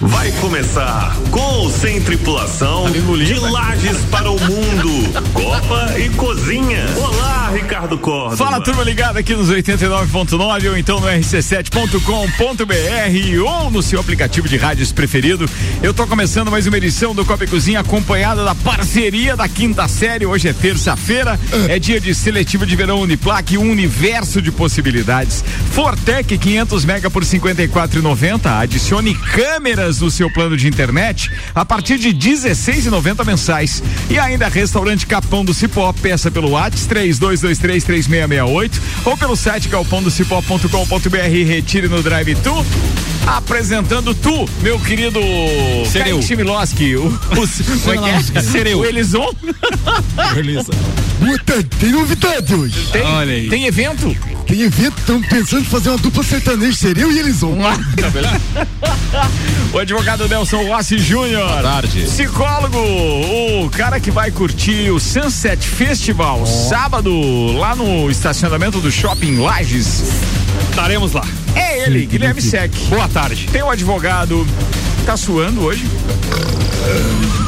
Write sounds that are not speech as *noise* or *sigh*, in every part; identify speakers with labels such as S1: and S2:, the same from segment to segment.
S1: Vai começar com sem tripulação de Lages para o mundo. Copa e Cozinha. Olá, Ricardo Corda.
S2: Fala turma ligada aqui nos 89.9 ou então no rc7.com.br ou no seu aplicativo de rádios preferido. Eu tô começando mais uma edição do Copa e Cozinha acompanhada da parceria da quinta série. Hoje é terça-feira, é dia de seletivo de verão Uniplaque, um universo de possibilidades. Fortec 500 mega por 54,90. Adicione câmeras no seu plano de internet a partir de 16,90 mensais. E ainda restaurante Capão do Cipó, peça pelo WhatsApp 32233668 ou pelo site galpondocipó.com.br e retire no Drive Tu. Apresentando tu, meu querido
S3: Sereu.
S2: Kaique Chmielowski, o, o, *laughs* como é que é? *laughs*
S3: Sereu.
S2: O Elison.
S4: Tem novidade hoje.
S2: Tem,
S3: Olha aí.
S2: tem evento?
S4: Tem evento, estamos pensando em fazer uma dupla sertaneja, seria eu e Elison. *laughs*
S2: o advogado Nelson Rossi Júnior. Boa
S3: tarde.
S2: Psicólogo, o cara que vai curtir o Sunset Festival sábado lá no estacionamento do Shopping Lages.
S3: Estaremos lá.
S2: É ele, Guilherme Sec.
S3: Boa tarde.
S2: Tem o advogado. Tá suando hoje?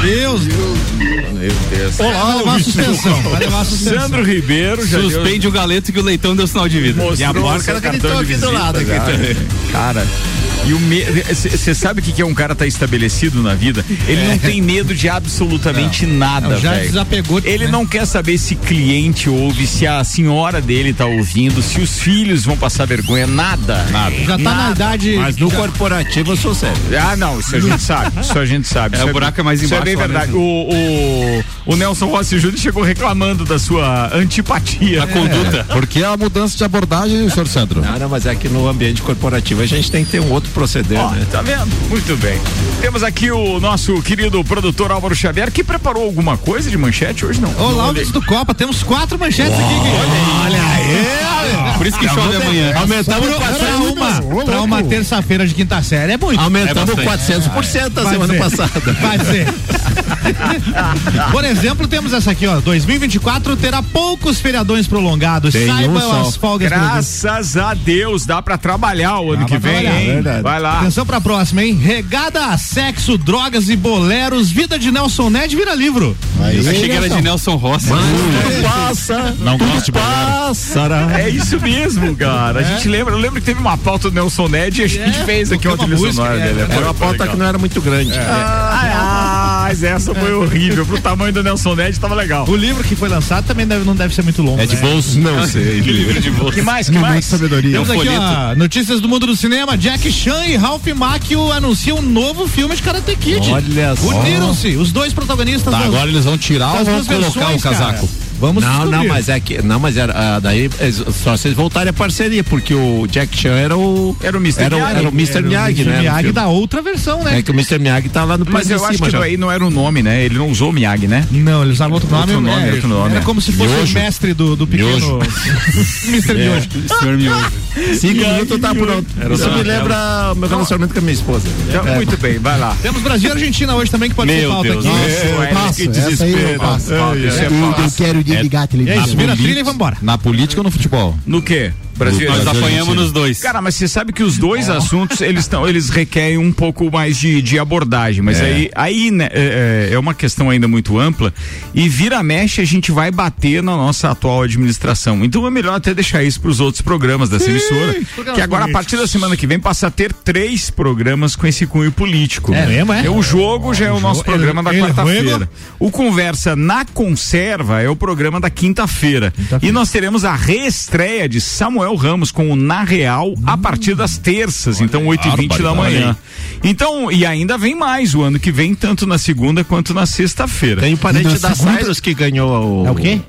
S5: Deus.
S2: Meu Deus.
S5: Olá, vai levar suspensão. Vai levar suspensão.
S2: Sandro Ribeiro já deu-
S3: Suspende o galeto que o leitão deu sinal de vida.
S2: mostrou
S5: E a ela
S2: cartão de
S5: aqui do lado, aqui também.
S2: Cara, e o Você sabe o que que é um cara tá estabelecido na vida? Ele não tem medo de absolutamente nada,
S5: Não, já
S2: velho.
S5: desapegou,
S2: Ele
S5: né?
S2: não quer saber se cliente ouve, se a senhora dele tá ouvindo, se os filhos vão passar vergonha, nada. Nada.
S5: Já tá na idade.
S6: Mas no
S5: já-
S6: corporativo eu sou sério.
S2: Ah, não, isso a gente sabe. Isso a gente sabe.
S3: É,
S2: Isso
S3: o buraco é mais
S2: Isso é
S3: embaixo
S2: bem
S3: né,
S2: verdade. O, o, o Nelson Rossi Júnior chegou reclamando da sua antipatia.
S3: A conduta.
S6: Porque a mudança de abordagem, senhor Sandro?
S7: Não, não, mas é que no ambiente corporativo a gente tem que ter um outro proceder,
S2: Ó,
S7: né?
S2: tá vendo? Muito bem. Temos aqui o nosso querido produtor Álvaro Xavier, que preparou alguma coisa de manchete hoje, não?
S5: Olá,
S2: Não
S5: do Copa, temos quatro manchetes aqui. Olha aí.
S3: Por isso que chove amanhã.
S7: Aumentamos
S5: Pra uma, pra uma terça-feira de quinta série é muito.
S7: Aumentamos
S3: É bastante.
S7: 400% a semana
S5: ser.
S7: passada.
S5: Vai ser. *laughs* *laughs* Por exemplo, temos essa aqui, ó. 2024 terá poucos feriadões prolongados.
S7: Tem um
S5: Saibam
S7: só.
S5: as folgas.
S2: Graças a Deus, dá pra trabalhar o ano
S5: Dá
S2: que
S5: pra
S2: vem,
S7: verdade.
S2: Vai lá.
S5: Atenção pra próxima, hein? Regada a sexo, drogas e boleros, vida de Nelson Ned vira livro.
S3: Eu achei que era de Nelson Rossi.
S7: Passa,
S6: Não gosto de
S7: passará.
S2: É isso mesmo, cara. A gente lembra, eu lembro que teve uma pauta do Nelson Ned e a gente
S5: É,
S2: fez aqui
S5: tocou
S2: uma trilha sonora
S5: é,
S2: dele.
S7: Era uma pauta que não era muito grande.
S2: Ah, mas essa foi horrível. Pro tamanho do Nelson Ned tava legal.
S5: O livro que foi lançado também deve- não deve ser muito longo.
S6: É de
S5: né?
S6: bolso?
S7: Não sei. *laughs*
S3: Livre de bolsa.
S2: Que mais? Que mais?
S4: sabedoria.
S5: Temos aqui,
S3: folheto.
S5: ó, notícias do mundo do cinema. Jack Chan e Ralph Macchio anunciam um novo filme de Karate Kid.
S7: Olha só.
S5: Uniram-se, os dois protagonistas.
S6: Tá,
S5: das-
S6: agora eles vão tirar ou vão colocar
S5: versões,
S6: o casaco?
S5: cara. Vamos
S7: Não,
S5: descobrir.
S7: não, mas é que. Não, mas era. ah, daí é só vocês voltarem a parceria, porque o Jack Chan era o.
S2: Era o Mr.
S7: Era, o-
S2: Miyagi.
S7: era o Mr.
S5: Era o
S7: Miyagi, né?
S5: Miyagi da outra versão, né?
S7: É que o Mr. Miyagi tá lá no
S2: Mas eu acho
S7: cima
S2: que
S7: já.
S2: aí não era o nome, né? Ele não usou o Miyagi, né?
S5: Não, eles usavam outro nome.
S2: Outro nome,
S5: é,
S2: outro nome,
S5: Era
S2: é.
S5: como se fosse
S6: Miojo.
S5: o mestre do, do pequeno. *laughs* Mr. Miojo.
S3: Senhor Miojo.
S7: Cinco minutos tá pronto.
S3: Era
S7: Isso
S3: só
S7: me lembra o meu relacionamento com a minha esposa.
S2: Então, Muito bem, vai lá.
S5: Temos Brasil e Argentina hoje também, que pode ser
S3: Meu
S5: pauta
S3: Deus.
S5: aqui.
S2: Isso, é,
S4: passo,
S2: que
S4: essa aí eu
S2: desespero.
S4: passo.
S2: Pauta, isso é
S4: Eu, eu
S2: fácil.
S4: quero desligar a
S5: E é
S4: televisão.
S5: isso, vira a trilha e vambora.
S6: Na política ou no futebol?
S2: No quê? Brasil
S3: Nós apanhamos nos dois.
S2: Cara, mas você sabe que os dois assuntos, eles estão, eles requerem um pouco mais de, de abordagem, mas aí, aí né, é, é- é uma questão ainda muito ampla e vira mexe a gente vai bater na nossa atual administração. Então é melhor até deixar isso para os outros programas dessa emissora,
S5: programas
S2: que agora a partir da semana que vem passa a ter três programas com esse cunho político.
S5: É mesmo, é?
S2: O jogo já é o, nosso
S5: jogo-
S2: programa da
S5: el
S2: quarta-feira. O Conversa na Conserva é o programa da quinta-feira. E nós teremos a reestreia de Samuel Ramos com o Na Real a partir das terças, então 8h20 da manhã. Então, e ainda vem mais o ano que vem, tanto na segunda quanto na sexta-feira.
S7: Tem o parente da
S4: segunda-
S7: Cyrus que ganhou o.
S5: É o quê?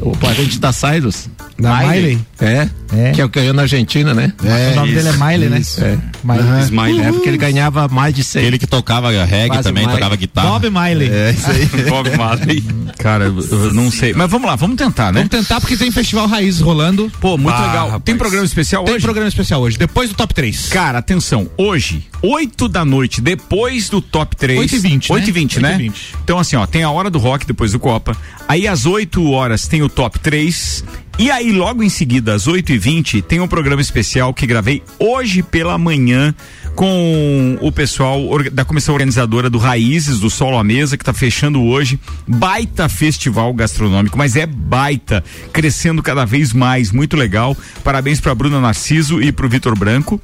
S7: O parente da Cyrus.
S5: Da Miley.
S7: É.
S5: É.
S7: Que é o que ganhou na Argentina, né?
S4: É,
S5: o nome dele é Miley, né?
S7: É.
S5: Miley.
S3: Smile.
S7: É porque ele ganhava mais de 100.
S6: Ele que tocava reggae
S7: Quase
S6: também,
S7: mais.
S6: tocava guitarra.
S5: Bob Miley.
S7: É, isso aí. *laughs*
S3: Bob Marley.
S2: Cara, eu eu não sei. Mas vamos lá, vamos tentar, né?
S5: Vamos tentar porque tem Festival Raízes rolando.
S2: Pô, muito
S3: Ah,
S2: legal. Tem programa especial
S5: Tem
S2: hoje?
S5: programa especial hoje, depois do top 3.
S2: Cara, atenção, hoje, 8 da noite, depois do top 3.
S5: 8 e 20, né?
S2: 8 e 20, né?
S5: 8 e 20.
S2: Então, assim, ó, tem a hora do rock depois do Copa. Aí às 8 horas tem o top 3. E aí, logo em seguida, às 8h20, tem um programa especial que gravei hoje pela manhã com o pessoal da comissão organizadora do Raízes, do Solo à Mesa, que está fechando hoje. Baita festival gastronômico, mas é baita, crescendo cada vez mais, muito legal. Parabéns para Bruna Narciso e para o Vitor Branco.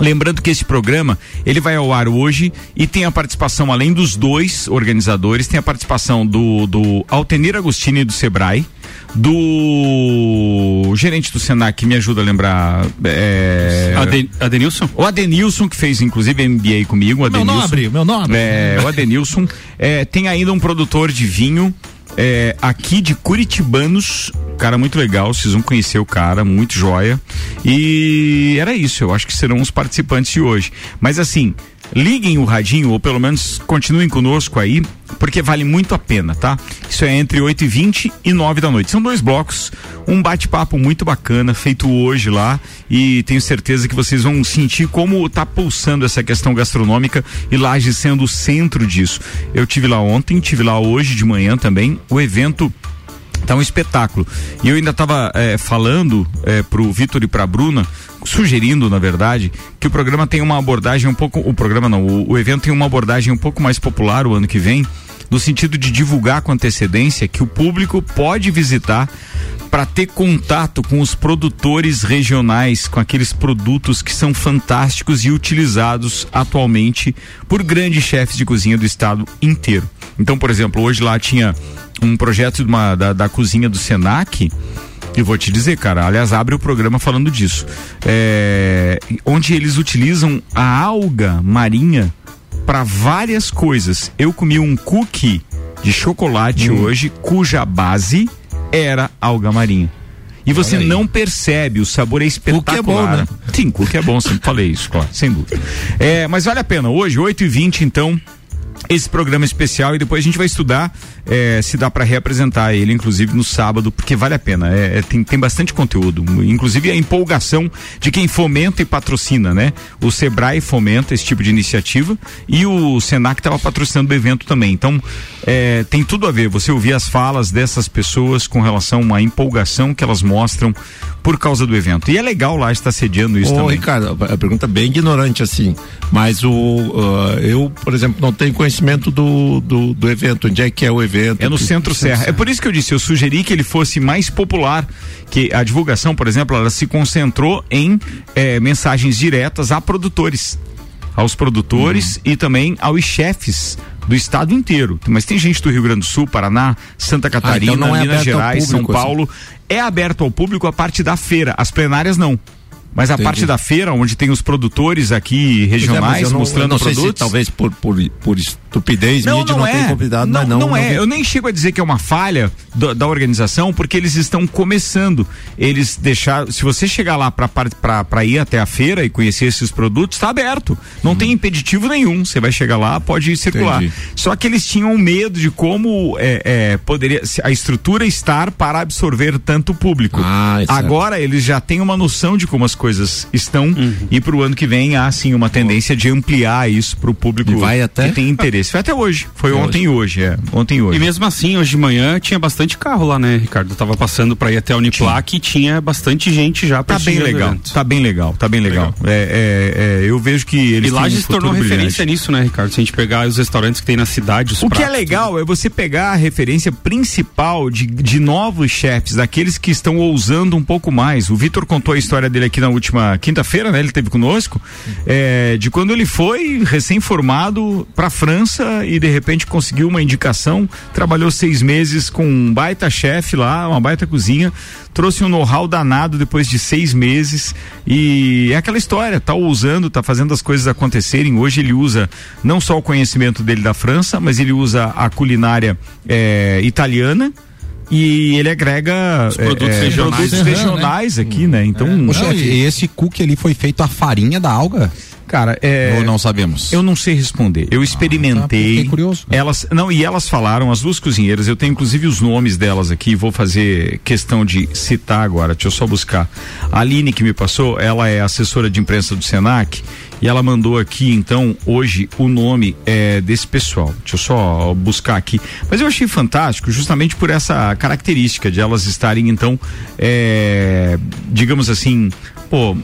S2: Lembrando que esse programa ele vai ao ar hoje e tem a participação, além dos dois organizadores, tem a participação do, do Altenir Agostini do Sebrae, do gerente do Senac, que me ajuda a lembrar. É,
S3: Aden- Adenilson?
S2: o Adenilson, que fez inclusive MBA comigo. o
S5: Meu
S2: Adenilson.
S5: nobre, meu nobre.
S2: É, o Adenilson. É, tem ainda um produtor de vinho é, aqui de Curitibanos. Cara muito legal, vocês vão conhecer o cara, muito joia. E era isso, eu acho que serão os participantes de hoje. Mas assim, liguem o radinho, ou pelo menos continuem conosco aí, porque vale muito a pena, tá? Isso é entre 8 e 20 e 9 da noite. São dois blocos, um bate-papo muito bacana, feito hoje lá, e tenho certeza que vocês vão sentir como tá pulsando essa questão gastronômica e Laje sendo o centro disso. Eu tive lá ontem, tive lá hoje de manhã também. O evento Tá um espetáculo. E eu ainda estava falando é, pro Vitor e pra Bruna, sugerindo, na verdade, que o programa tem uma abordagem um pouco. O programa não, o, o evento tem uma abordagem um pouco mais popular o ano que vem, no sentido de divulgar com antecedência que o público pode visitar para ter contato com os produtores regionais, com aqueles produtos que são fantásticos e utilizados atualmente por grandes chefes de cozinha do estado inteiro. Então, por exemplo, hoje lá tinha um projeto uma, da, da cozinha do Senac. E vou te dizer, cara, aliás, abre o programa falando disso. É, onde eles utilizam a alga marinha para várias coisas. Eu comi um cookie de chocolate hoje, cuja base era alga marinha. E você não percebe, o sabor é espetacular.
S7: é bom, né?
S2: Sim, cookie é bom, sempre falei isso, claro, sem dúvida. É, mas vale a pena. Hoje, 8h20, então, esse programa especial e depois a gente vai estudar eh, se dá para reapresentar ele, inclusive no sábado, porque vale a pena. É, é, tem, tem bastante conteúdo, inclusive a empolgação de quem fomenta e patrocina, né? O Sebrae fomenta esse tipo de iniciativa e o Senac estava patrocinando o evento também. Então eh, tem tudo a ver. Você ouvir as falas dessas pessoas com relação à empolgação que elas mostram por causa do evento. E é legal lá estar sediando isso
S7: Ô,
S2: também.
S7: Ricardo, a pergunta é bem ignorante assim, mas o ah, eu, por exemplo, não tenho conhecimento do, do, do evento. Onde é que é o evento?
S2: É no Centro Serra. É por isso que eu disse, eu sugeri que ele fosse mais popular, que a divulgação, por exemplo, ela se concentrou em eh, mensagens diretas a produtores, aos produtores
S7: Uhum.
S2: e também aos chefes do estado inteiro. Mas tem gente do Rio Grande do Sul, Paraná, Santa Catarina,
S7: então não é
S2: Minas Gerais, São
S7: público, assim.
S2: Paulo. É aberto ao público a parte da feira, as plenárias não. Mas a
S7: Entendi.
S2: parte da feira, onde tem os produtores aqui
S7: é,
S2: regionais
S7: eu não-
S2: mostrando
S7: não sei se
S2: produtos.
S7: talvez por, por, por estupidez minha de não ter convidado,
S2: não,
S7: mas não.
S2: não é.
S7: vi.
S2: Eu nem chego a dizer que é uma falha do- da organização, porque eles estão começando. Eles deixaram. Se você chegar lá para ir até a feira e conhecer esses produtos, está aberto. Não tem impeditivo nenhum. Você vai chegar lá, pode circular.
S7: Entendi.
S2: Só que eles tinham medo de como é, é, poderia a estrutura estar para absorver tanto público.
S7: Ah.
S2: Agora eles já têm uma noção de como as coisas estão e para o ano que vem há sim uma tendência de ampliar isso para o público
S7: E vai até?
S2: que tem interesse. Foi até hoje. Foi
S7: Até
S2: ontem e hoje, é. Ontem e hoje.
S3: E mesmo assim, hoje de manhã tinha bastante carro lá, né, Ricardo? Eu tava passando pra ir até a Uniplac e tinha bastante gente já
S2: Tá bem legal, tá bem legal, tá bem legal. É, é, é, eu vejo que eles
S3: E lá já
S2: um
S3: se tornou referência
S2: brilhante.
S3: nisso, né, Ricardo? Se a gente pegar os restaurantes que tem na cidade, os
S2: O que é
S3: pratos,
S2: legal é você pegar a referência principal de, de novos chefes, daqueles que estão ousando um pouco mais. O Vitor contou a história dele aqui na última quinta-feira, né? Ele teve conosco, é, de quando ele foi recém-formado para França e de repente conseguiu uma indicação, trabalhou seis meses com um baita chefe lá, uma baita cozinha, trouxe um know-how danado depois de seis meses e é aquela história, tá ousando, tá fazendo as coisas acontecerem. Hoje ele usa não só o conhecimento dele da França, mas ele usa a culinária eh, italiana. E ele agrega
S3: Os produtos
S2: eh,
S3: regionais.
S2: produtos regionais aqui, né? Então,
S6: Ô, chefe, e esse cookie ali foi feito a farinha da alga?
S2: cara, é,
S6: Ou não sabemos?
S2: eu não sei responder. Eu experimentei.
S6: fiquei curioso.
S2: Elas não e elas falaram as duas cozinheiras. Eu tenho inclusive os nomes delas aqui. Vou fazer questão de citar agora. Deixa eu só buscar. A Aline que me passou, ela é assessora de imprensa do Senac E ela mandou aqui, então, hoje, o nome é, desse pessoal. Deixa eu só buscar aqui. Mas eu achei fantástico, justamente por essa característica de elas estarem, então, é, digamos assim,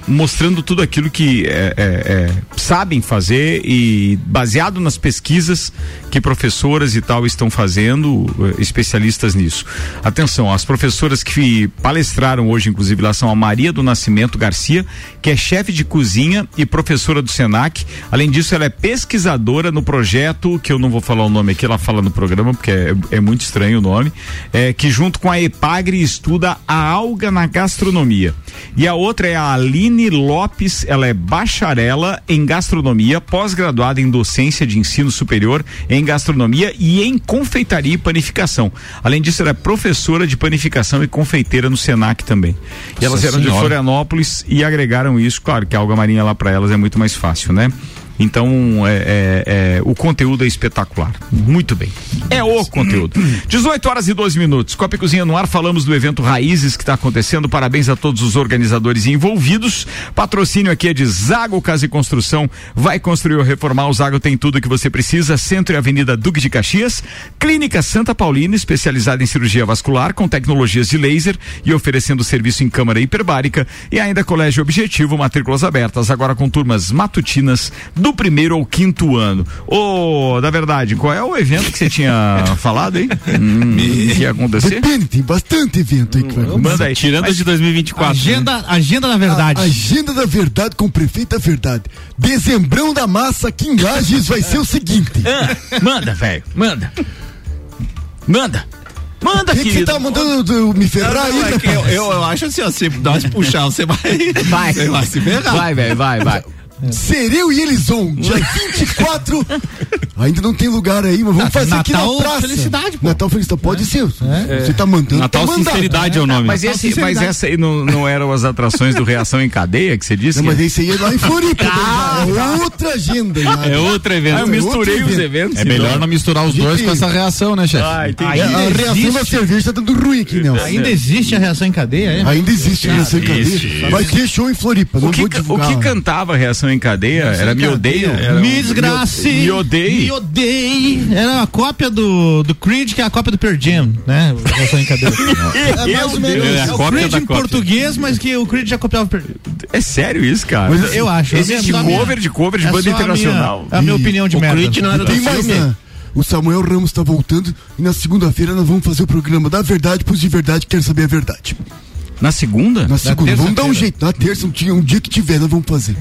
S2: mostrando tudo aquilo que é, é, é, sabem fazer e baseado nas pesquisas que professoras e tal estão fazendo, eh, especialistas nisso. Atenção, as professoras que palestraram hoje, inclusive, lá são a Maria do Nascimento Garcia, que é chefe de cozinha e professora do Senac. Além disso, ela é pesquisadora no projeto, que eu não vou falar o nome aqui, ela fala no programa, porque é, é muito estranho o nome, é, que junto com a Epagre estuda a alga na gastronomia. E a outra é a Aline Lopes, ela é bacharela em gastronomia, pós-graduada em docência de ensino superior em gastronomia e em confeitaria e panificação. Além disso, ela é professora de panificação e confeiteira no Senac também. E elas eram de
S6: senhora.
S2: Florianópolis e agregaram isso, claro que a alga marinha lá para elas é muito mais fácil, né? Então, é, é, é, o conteúdo é espetacular. Muito bem. É o conteúdo. 18 horas e 12 minutos. Copa e Cozinha no ar, falamos do evento Raízes que está acontecendo. Parabéns a todos os organizadores envolvidos. Patrocínio aqui é de Zago Casa e Construção. Vai construir ou reformar. O Zago tem tudo que você precisa. Centro e Avenida Duque de Caxias. Clínica Santa Paulina, especializada em cirurgia vascular, com tecnologias de laser e oferecendo serviço em câmara hiperbárica. E ainda Colégio Objetivo, matrículas abertas, agora com turmas matutinas do primeiro ao quinto ano. Ô, da verdade, qual é o evento que você tinha *laughs* falado aí? Hum, que ia acontecer?
S4: Depende, tem bastante evento aí que vai acontecer.
S2: Manda aí.
S3: Tirando
S2: Mas-
S3: de 2024. né?
S5: Agenda, agenda da verdade.
S4: A agenda da verdade com o prefeito da verdade. Dezembrão da massa aqui em Lages vai ser o seguinte. *laughs*
S2: Ah, manda, velho, manda. Manda. Manda,
S4: O que que você
S2: querido.
S4: tá mandando eu me ferrar aí,
S7: é que eu, eu, eu acho assim, ó, se nós puxar, você vai.
S2: Vai.
S7: Você vai se ferrar.
S2: Vai, velho, vai, vai.
S4: Sereu e Elison, dia 24. Ainda não tem lugar aí, mas vamos fazer aqui na
S5: Natal
S4: praça.
S5: Felicidade, pô.
S4: Natal Felicidade, pode ser. Você tá mandando.
S3: Natal
S4: tá.
S3: Sinceridade é o nome.
S2: Mas,
S4: Natal
S2: esse, mas essa aí não, não eram as atrações do Reação em Cadeia que você disse?
S4: Não,
S2: que-
S4: mas esse aí é lá em Floripa. é outra agenda. já.
S3: É outro evento.
S2: Ah, eu misturei
S4: outro
S2: os
S4: evento.
S2: eventos.
S6: É melhor
S2: então.
S6: não misturar os dois com essa reação, né, chefe?
S2: Ah, entendi.
S4: É, a
S5: Ainda
S4: reação da
S5: existe?
S4: cerveja tá dando ruim aqui, Nelson.
S5: Ainda existe a reação em cadeia, é?
S4: Ainda existe reação em cadeia. Ter show em Floripa,
S2: O que cantava a reação em cadeia? Era Me Odeio? Era
S5: Me desgrace.
S2: Me Odeio?
S5: Me odeie. Era a cópia do, do Creed, que é a cópia do Pearl Jam, né? Em cadeia. *laughs*
S4: É mais ou menos.
S3: É a
S5: É o Creed
S3: da
S5: em
S3: cópia.
S5: português, mas que o Creed já copiava o Pearl.
S2: É sério isso, cara?
S5: Eu acho.
S2: Existe
S5: É a minha-
S2: cover de cover de
S5: é
S2: banda internacional.
S5: minha- É a minha opinião de
S7: O
S5: merda.
S7: Creed não era do
S4: mais,
S7: filme.
S4: né? O Samuel Ramos tá voltando e na segunda-feira nós vamos fazer o programa da verdade pros de verdade que querem saber a verdade.
S2: Na segunda?
S4: Na segunda, vamos dar um jeito. Na terça, um dia, um dia que tiver, nós vamos fazer. *laughs*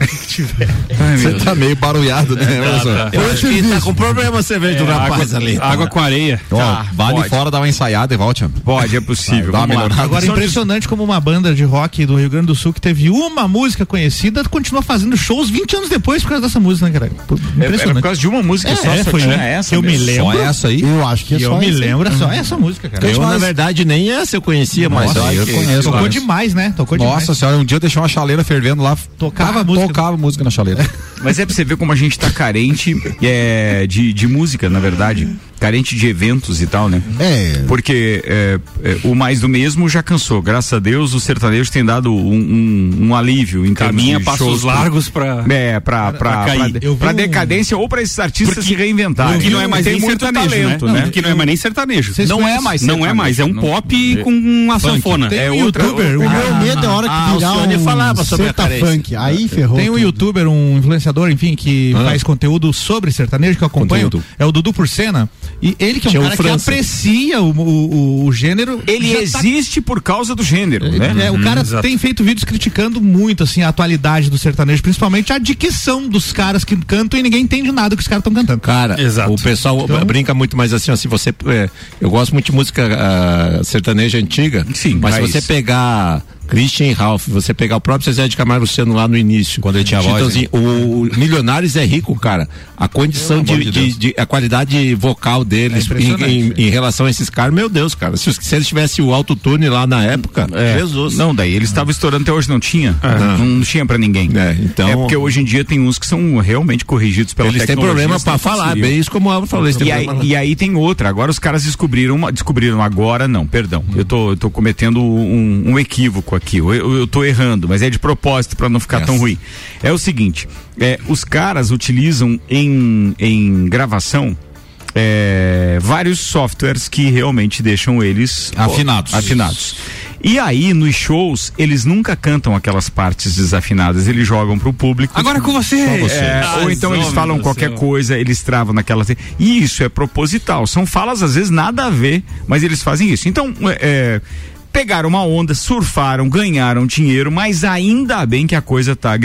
S6: Você tá meio barulhado, né, Emerson?
S7: Eu acho que tá com problema cerveja do
S3: É,
S7: rapaz
S3: água,
S7: ali. tá?
S3: água com areia.
S6: Ó,
S2: Tá,
S6: vale
S2: pode.
S6: fora, dá uma ensaiada e volte.
S2: Pode, é possível.
S6: Vai, dá uma melhorada.
S5: Agora, impressionante como uma banda de rock do Rio Grande do Sul que teve uma música conhecida continua fazendo shows 20 anos depois por causa dessa música, né, cara?
S2: É, é por
S5: Impressionante.
S2: causa de uma música
S5: É,
S2: só,
S5: é,
S2: só
S5: foi
S2: tinha
S5: uma.
S2: essa.
S5: Eu me
S2: mesmo.
S5: lembro.
S6: Só essa aí?
S4: Eu acho que é
S5: E
S4: só
S5: eu me lembro, é só essa música, cara.
S7: Eu, na verdade, nem essa eu conhecia, mas
S6: eu conheço,
S5: Tocou demais, né? Tocou demais.
S6: Nossa senhora, um dia eu deixei uma chaleira fervendo lá.
S5: Tocava música.
S6: Tocava música na chaleira.
S2: Mas é pra você ver como a gente tá carente é, de, de música, na verdade. Carente de eventos e tal, né?
S4: É.
S2: Porque é, é, o mais do mesmo já cansou. Graças a Deus, os sertanejos têm dado um, um, um alívio em
S3: Caminha passos largos pra.
S2: É, pra, pra,
S3: pra
S2: pra, pra
S5: um-
S2: decadência ou pra esses artistas
S3: Porque-
S2: se reinventarem.
S3: Que não é mais
S2: Tem
S3: nem
S2: muito
S3: sertanejo,
S2: talento,
S3: né?
S2: né?
S3: Não, Que não é mais nem sertanejo.
S5: Vocês
S2: Não é mais
S3: Não é
S2: sertanejo,
S3: mais, é um
S2: não.
S3: pop com uma sanfona.
S5: Tem
S2: É
S5: um
S2: outra-
S5: youtuber,
S4: O
S5: um,
S4: meu medo é a hora que
S7: Ah, o
S4: virar um
S7: falava sobre
S4: funk. Aí ferrou.
S5: Tem um youtuber, um influenciador, enfim, que
S7: Ah.
S5: faz conteúdo sobre sertanejo que eu acompanho. É o Dudu Porcena. E ele que é um
S7: Tinha o
S5: cara que aprecia o, o, o gênero.
S2: Ele
S5: tá-
S2: existe por causa do gênero, né?
S5: É, o cara
S3: exato.
S5: tem feito vídeos criticando muito assim a atualidade do sertanejo, principalmente a dicção dos caras que cantam e ninguém entende nada que os caras estão cantando.
S7: Cara,
S3: Exato.
S7: o pessoal
S5: Então-
S7: brinca muito mais assim, se você. é, eu gosto muito de música ah, sertaneja antiga.
S2: Sim,
S7: mas se
S2: raiz.
S7: você pegar. Christian Ralph, você pegar o próprio Zezé de Camargo Luciano lá no início.
S6: Quando ele tinha voz,
S7: Chitãozinho, O Milionários é rico, cara. A condição de,
S6: de
S7: de- de- a qualidade vocal deles
S5: É
S7: em, em- em relação a esses caras, meu Deus, cara. Se, se eles tivessem o autotune lá na época,
S2: É.
S7: Jesus.
S2: Não, daí eles estavam estourando até hoje, não tinha. Não, não tinha pra ninguém.
S7: É, então-
S2: É porque hoje em dia tem uns que são realmente corrigidos pela
S7: eles têm
S2: tecnologia,
S7: problema
S2: eles não
S7: pra falar,
S2: conseguiriam.
S7: bem isso como o Álvaro falou. Eles têm
S2: E aí,
S7: problema-
S2: e aí tem outra. Agora os caras descobriram, uma- descobriram agora, não, perdão. Eu tô, eu tô cometendo um, um equívoco aqui, eu, eu, eu tô errando, mas é de propósito para não ficar tão ruim. É o seguinte, é, os caras utilizam em, em gravação é, vários softwares que realmente deixam eles
S6: Afinados.
S2: afinados. E aí, nos shows, eles nunca cantam aquelas partes desafinadas, eles jogam pro público.
S3: Agora com você.
S2: É,
S3: Ah,
S2: ou então eles falam qualquer coisa, eles travam naquela. E isso é proposital. São falas, às vezes, nada a ver, mas eles fazem isso. Então, é, pegaram uma onda, surfaram, ganharam dinheiro, mas ainda bem que a coisa tá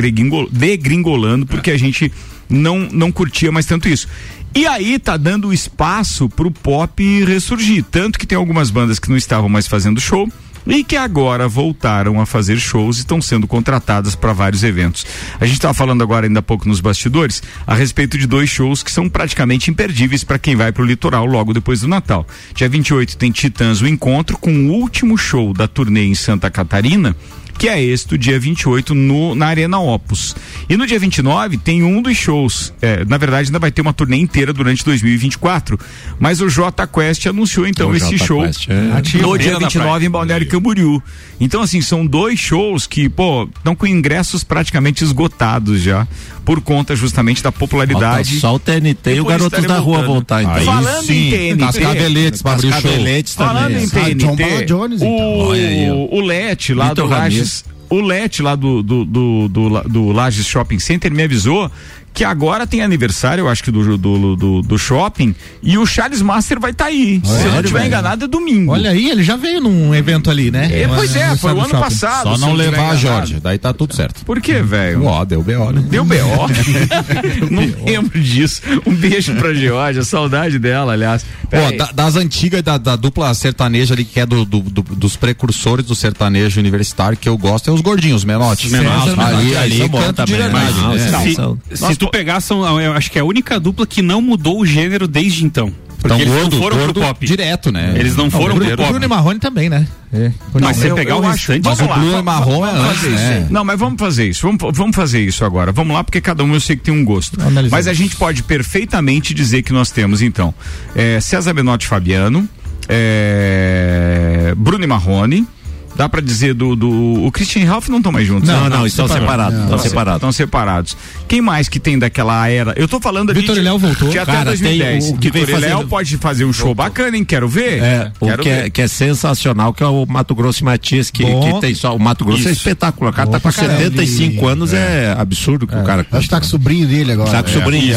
S2: degringolando, porque a gente não, não curtia mais tanto isso. E aí tá dando espaço pro pop ressurgir. Tanto que tem algumas bandas que não estavam mais fazendo show e que agora voltaram a fazer shows e estão sendo contratadas para vários eventos. A gente estava falando agora ainda há pouco nos bastidores a respeito de dois shows que são praticamente imperdíveis para quem vai para o litoral logo depois do Natal. Dia 28 tem Titãs o encontro com o último show da turnê em Santa Catarina. Que é este, do dia 28, no, na Arena Opus. E no dia 29 tem um dos shows. é, na verdade, ainda vai ter uma turnê inteira durante 2024. Mas o J Quest anunciou então
S7: O
S2: esse
S7: Jota
S2: show
S7: Quest, é.
S2: no dia
S3: Beira da
S2: 29
S3: praia.
S2: em Balneário Camboriú. Então, assim, são dois shows que, pô, estão com ingressos praticamente esgotados já, por conta justamente da popularidade.
S7: Falta só o TNT e o Garotos
S2: estarem
S7: da Rua
S2: voltando.
S7: voltar, então.
S2: Aí Falando em TNT,
S6: Cascaveletes pra abrir o show.
S7: Cascaveletes
S2: Falando em
S4: Ah, John
S2: TNT,
S4: Jones, então.
S2: o,
S7: ó.
S2: o Lete lá
S7: Vitor
S2: do Lages, o Lete lá do, do, do, do, do Lages Shopping Center me avisou que agora tem aniversário, eu acho que do, do, do, do shopping, e o Charles Master vai estar aí. Se eu não
S5: velho?
S2: enganado, é domingo.
S5: Olha aí, ele já veio num evento ali, né?
S2: É, pois é, foi o ano
S5: Shopping.
S2: passado.
S6: Só não levar a
S2: enganado.
S6: Jorge, daí tá tudo certo.
S2: Por que, velho?
S6: Ó, deu B.O., né?
S2: Deu B.O. *laughs* não lembro disso. Um beijo pra Georgia, saudade dela, aliás.
S6: Pô, da- das antigas da, da dupla sertaneja ali, que é do, do- do- dos precursores do sertanejo universitário, que eu gosto, é os gordinhos, os menotes.
S3: Menotes,
S6: ali,
S7: Menotes,
S6: ali,
S7: bons
S6: canto de
S7: também, né?
S6: verdade.
S7: Não,
S6: né?
S7: sim.
S3: Se,
S7: São-
S3: se tu pegar, são, eu acho que é a única dupla que não mudou o gênero desde então. Porque
S6: Então,
S3: eles
S6: gordo,
S3: não foram
S6: gordo
S3: pro pop.
S6: direto, né?
S3: Eles não foram
S5: Bruno,
S3: pro pop.
S5: Bruno e Marrone também, né? É.
S3: Mas você
S2: eu-
S3: pegar
S2: eu
S3: o restante,
S2: vamos
S6: Mas o
S2: lá,
S6: Bruno Marrom é
S2: vamos
S6: antes, né?
S2: isso. Não, mas vamos fazer isso. Vamos, vamos fazer isso agora. Vamos lá, porque cada um eu sei que tem um gosto.
S5: Analisamos.
S2: Mas a gente pode perfeitamente dizer que nós temos, então, é, César Benotti Fabiano, é, Bruno e Marrone. Dá pra dizer do, do. O Christian e Ralph não estão mais juntos.
S7: Não,
S2: né?
S7: não, estão separados. Estão separados.
S2: Estão separados. Quem mais que tem daquela era? Eu tô falando ali.
S5: Vitor
S2: de-
S5: Léo voltou.
S2: De até
S7: Cara,
S2: 2010.
S7: tem o
S2: Vitor e Léo pode fazer um show bacana, hein? Quero ver.
S7: É, o
S2: Quero
S7: que
S2: ver.
S7: é, que é sensacional, que é o Mato Grosso e Matias, que, que tem só. O Mato Grosso é
S3: Isso.
S7: espetacular. O cara
S5: Bom
S7: tá com
S5: pra caramba.
S7: 75 anos, é, absurdo que o cara.
S4: Acho que tá com o sobrinho dele agora.
S7: Tá com o sobrinho.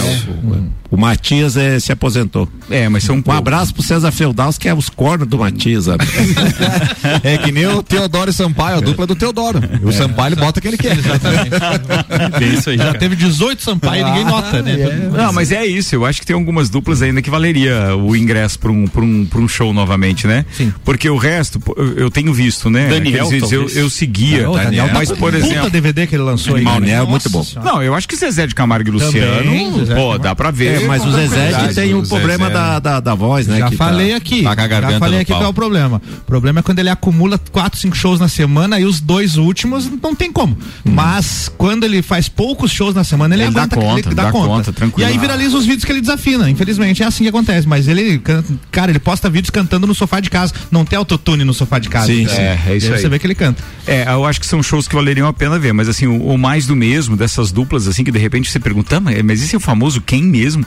S7: O, o Matias é, se aposentou.
S2: É, mas são
S7: Um
S2: poucos.
S7: abraço pro César Feudals, que é os cornos do Matias. *laughs*
S6: É que nem o Teodoro e Sampaio, a dupla é do Teodoro. O Sampaio ele bota o que ele quer.
S3: É isso aí.
S5: Já teve 18 Sampaio e ninguém nota, né?
S2: Não, mas é isso. Eu acho que tem algumas duplas ainda que valeria o ingresso para um, pra um, pra um show novamente, né?
S5: Sim.
S2: Porque o resto, eu tenho visto, né?
S3: Daniel,
S2: vídeos eu, eu seguia.
S5: O Daniel
S2: mas,
S5: tá
S2: por
S5: com um puta
S2: exemplo.
S5: DVD que ele lançou aí.
S7: Daniel é
S5: Nossa
S7: muito bom.
S5: Senhora.
S2: Não, eu acho que Zezé de Camargo e Luciano,
S5: Também,
S2: pô, dá pra ver.
S7: É, mas o Zezé
S2: tranquilidade.
S7: tem o
S2: O
S7: problema
S2: Zezé.
S7: da, da, da voz, né?
S5: Já
S7: que tá-
S5: falei aqui.
S6: tá com a
S5: já falei aqui qual é o problema. O problema é quando ele acumula quatro, cinco shows na semana e os dois últimos não tem como. Mas quando ele faz poucos shows na semana, ele,
S2: Ele dá
S5: aguenta,
S2: conta,
S5: ele dá,
S2: dá
S5: conta.
S2: conta, tranquilo.
S5: E aí viraliza os vídeos que ele desafina. Infelizmente é assim que acontece. Mas ele, cara, ele posta vídeos cantando no sofá de casa. Não tem autotune no sofá de casa.
S7: Sim,
S5: cara.
S7: sim.
S2: É, é isso
S5: E
S2: aí.
S5: Você vê que ele canta.
S2: É, eu acho que são shows que valeriam a pena ver, mas assim, o, o mais do mesmo, dessas duplas, assim, que de repente você pergunta, "Ah, mas, mas esse é o famoso quem mesmo?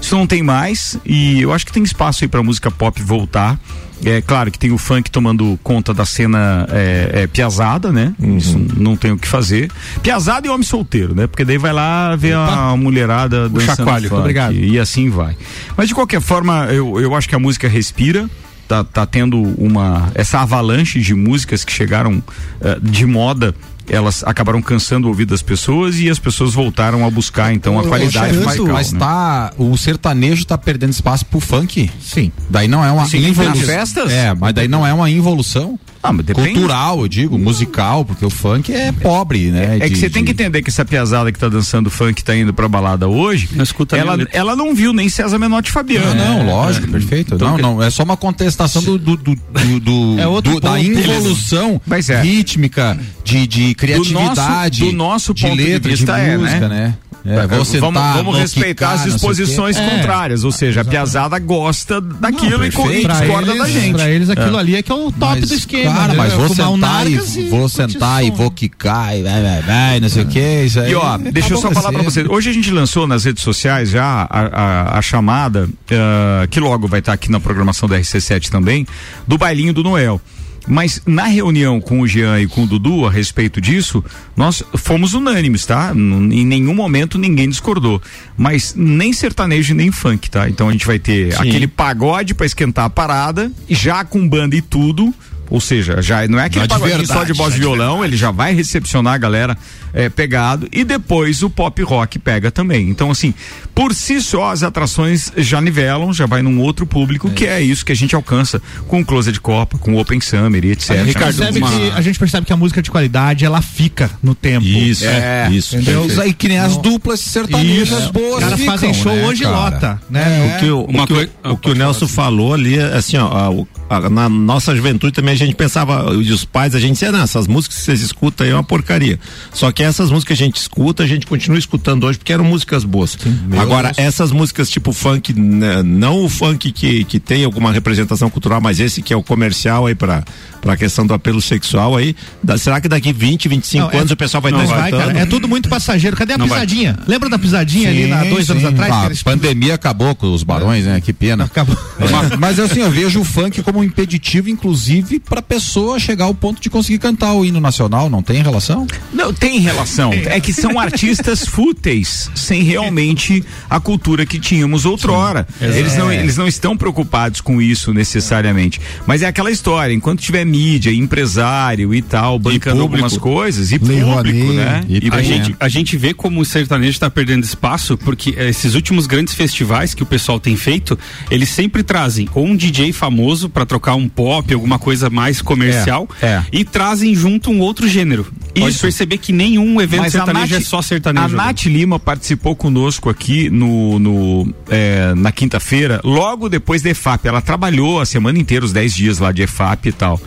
S2: Isso não tem mais, e eu acho que tem espaço aí pra música pop voltar. É claro que tem o funk tomando conta da cena é, é, piazada, né? Isso não tem o que fazer. Piazada e homem solteiro, né? Porque daí vai lá ver a mulherada dançando
S3: chacoalho.
S2: funk,
S5: Obrigado.
S2: E assim vai. Mas de qualquer forma, eu, eu acho que a música respira. Tá, tá tendo uma. Essa avalanche de músicas que chegaram eh, de moda, elas acabaram cansando o ouvido das pessoas e as pessoas voltaram a buscar então a qualidade musical.
S6: Mas
S2: né?
S6: tá. O sertanejo tá perdendo espaço pro funk.
S5: Sim.
S6: Daí não é uma
S2: Sim,
S6: involução.
S2: nas festas?
S6: É, mas daí não é uma involução.
S2: Ah.
S6: Cultural, eu digo, musical, porque o funk é pobre, né?
S2: É que
S6: de-
S2: você tem que
S6: de-
S2: entender que essa piazada que tá dançando funk tá indo pra balada hoje,
S3: Não escuta nem
S2: ela,
S3: letra.
S2: ela não viu nem César Menotti Fabiano.
S6: Não, não, lógico, perfeito.
S2: Então,
S6: não,
S2: que-
S6: não, é só uma contestação do, do, do, do- do-
S5: É outro
S6: do- da
S5: ponto.
S6: involução
S2: Mas é.
S6: rítmica, de, de criatividade,
S2: do nosso
S6: de
S2: ponto de
S6: letra,
S2: vista
S6: de
S2: é,
S6: música,
S2: né?
S6: né? É, sentar,
S2: vamos vamos
S6: vou
S2: respeitar as
S6: não
S2: disposições.
S5: É,
S2: contrárias, ou seja, a piazada gosta daquilo e, co- e discorda
S5: eles,
S2: da gente.
S5: pra eles aquilo ali é que é o top
S6: Mas,
S5: do esquema. Né?
S6: mas vou sentar, e,
S5: Nargas
S6: vou sentar e vou quicar e vai, vai, vai, não sei o que. Isso aí.
S2: E ó, deixa eu só falar pra
S6: você.
S2: vocês. Hoje a gente lançou nas redes sociais já a, chamada, ah, que logo vai estar aqui na programação da RC7 também, do bailinho do Noel. Mas na reunião com o Jean e com o Dudu a respeito disso, nós fomos unânimes, tá? Em nenhum momento ninguém discordou. Mas nem sertanejo nem funk, tá? Então a gente vai ter aquele pagode pra esquentar a parada, já com banda e tudo. Ou seja, já não é aquele
S6: Já de
S2: pagodinho só
S6: verdade,
S2: de voz e
S6: de
S2: violão, ele já vai recepcionar a galera é, pegado e depois o pop rock pega também. Então, assim, por si só as atrações já nivelam, já vai num outro público, que é isso que a gente alcança com o Closet de Copa, com o Open Summer e etc.
S5: Ricardo, percebe
S3: uma-
S5: que, a gente percebe que a música de qualidade ela fica no tempo.
S7: Isso,
S2: É,
S7: isso.
S5: entendeu?
S7: perfeito.
S6: Isso aí que nem as duplas sertanejas
S5: Isso.
S6: boas.
S5: Os caras
S6: ficam,
S5: fazem show
S6: né,
S5: hoje e
S6: cara?
S5: lota, né?
S7: O que, o,
S3: Uma
S7: o que, o-
S3: coi-
S7: o que o Nelson falou ali, é assim, ó, a- a- na nossa juventude também a gente pensava, e os pais, a gente dizia, não, essas músicas que vocês escutam aí é uma porcaria. Só que essas músicas que a gente escuta, a gente continua escutando hoje porque eram músicas boas. Agora, essas músicas tipo funk, né, não o funk que, que tem alguma representação cultural, mas esse que é o comercial aí pra, pra questão do apelo sexual aí, da- será que daqui 20, 25
S5: Não, é-
S7: anos o pessoal vai
S5: Não
S7: estar
S5: vai,
S7: escutando?
S5: cara. É tudo muito passageiro. Cadê a
S3: Não vai.
S5: pisadinha? Lembra da pisadinha ali há dois anos
S6: sim.
S5: atrás?
S6: Ah, A
S5: eles-
S6: pandemia acabou com os barões, né? Que pena.
S5: Acabou.
S6: Mas, mas assim, eu vejo o funk como um impeditivo, inclusive, pra pessoa chegar ao ponto de conseguir cantar o hino nacional. Não tem relação?
S2: Não, tem relação. É que são artistas fúteis, sem realmente a cultura que tínhamos outrora. Eles não, eles não estão preocupados com isso necessariamente. Mas é aquela história, enquanto tiver mídia, empresário e tal, bancando
S7: público.
S2: algumas coisas, e
S4: Lei
S2: público, né?
S6: E
S3: A
S6: É.
S3: gente, a gente vê como o sertanejo está perdendo espaço, porque eh, esses últimos grandes festivais que o pessoal tem feito, eles sempre trazem ou um DJ famoso para trocar um pop, alguma coisa mais comercial,
S2: É, é.
S3: e trazem junto um outro gênero. Pode
S2: Isso.
S3: perceber que nenhum evento
S2: Mas a
S3: sertanejo
S2: Nath,
S3: é só sertanejo.
S2: a Nath Lima participou conosco aqui no, no, é, na quinta-feira, logo depois da EFAP. Ela trabalhou a semana inteira, os 10 dias lá de EFAP e tal.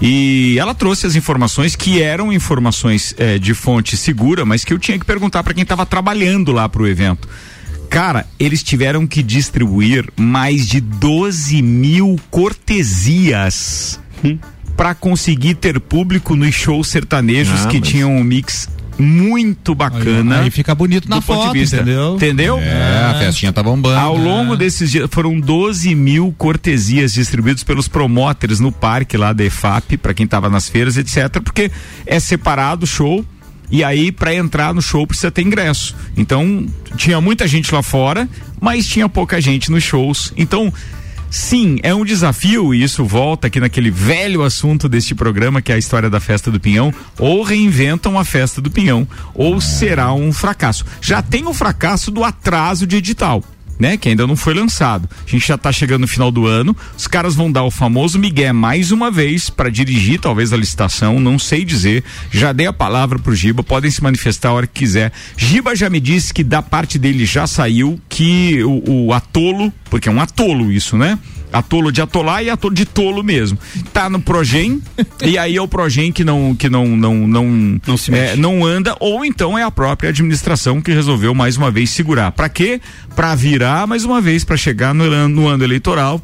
S2: E ela trouxe as informações que eram informações é, de fonte segura, mas que eu tinha que perguntar para quem estava trabalhando lá pro evento. Cara, eles tiveram que distribuir mais de 12 mil cortesias para conseguir ter público nos shows sertanejos
S7: Ah,
S2: que
S7: mas-
S2: tinham um mix muito bacana.
S5: Aí fica bonito na foto,
S2: de vista.
S5: entendeu?
S2: Entendeu?
S6: É, a festinha tá bombando.
S2: Ao longo desses dias, foram 12 mil cortesias distribuídas pelos promotores no parque lá da EFAP, para quem tava nas feiras, etc. Porque é separado o show. E aí, para entrar no show, precisa ter ingresso. Então, tinha muita gente lá fora, mas tinha pouca gente nos shows. Então, sim, é um desafio, e isso volta aqui naquele velho assunto deste programa, que é a história da festa do Pinhão. Ou reinventam a festa do Pinhão, ou será um fracasso. Já tem o fracasso do atraso de edital né? Que ainda não foi lançado. A gente já tá chegando no final do ano. Os caras vão dar o famoso Miguel mais uma vez para dirigir talvez a licitação, não sei dizer. Já dei a palavra pro Giba, podem se manifestar a hora que quiser. Giba já me disse que da parte dele já saiu que o, o atolo, porque é um atolo isso, né? Atolo de atolar e atolo de tolo mesmo. Tá no Progen e aí é o Progen que não que não não não
S3: Não se
S2: é, não anda ou então é a própria administração que resolveu mais uma vez segurar. Para quê? Para virar mais uma vez para chegar no no ano eleitoral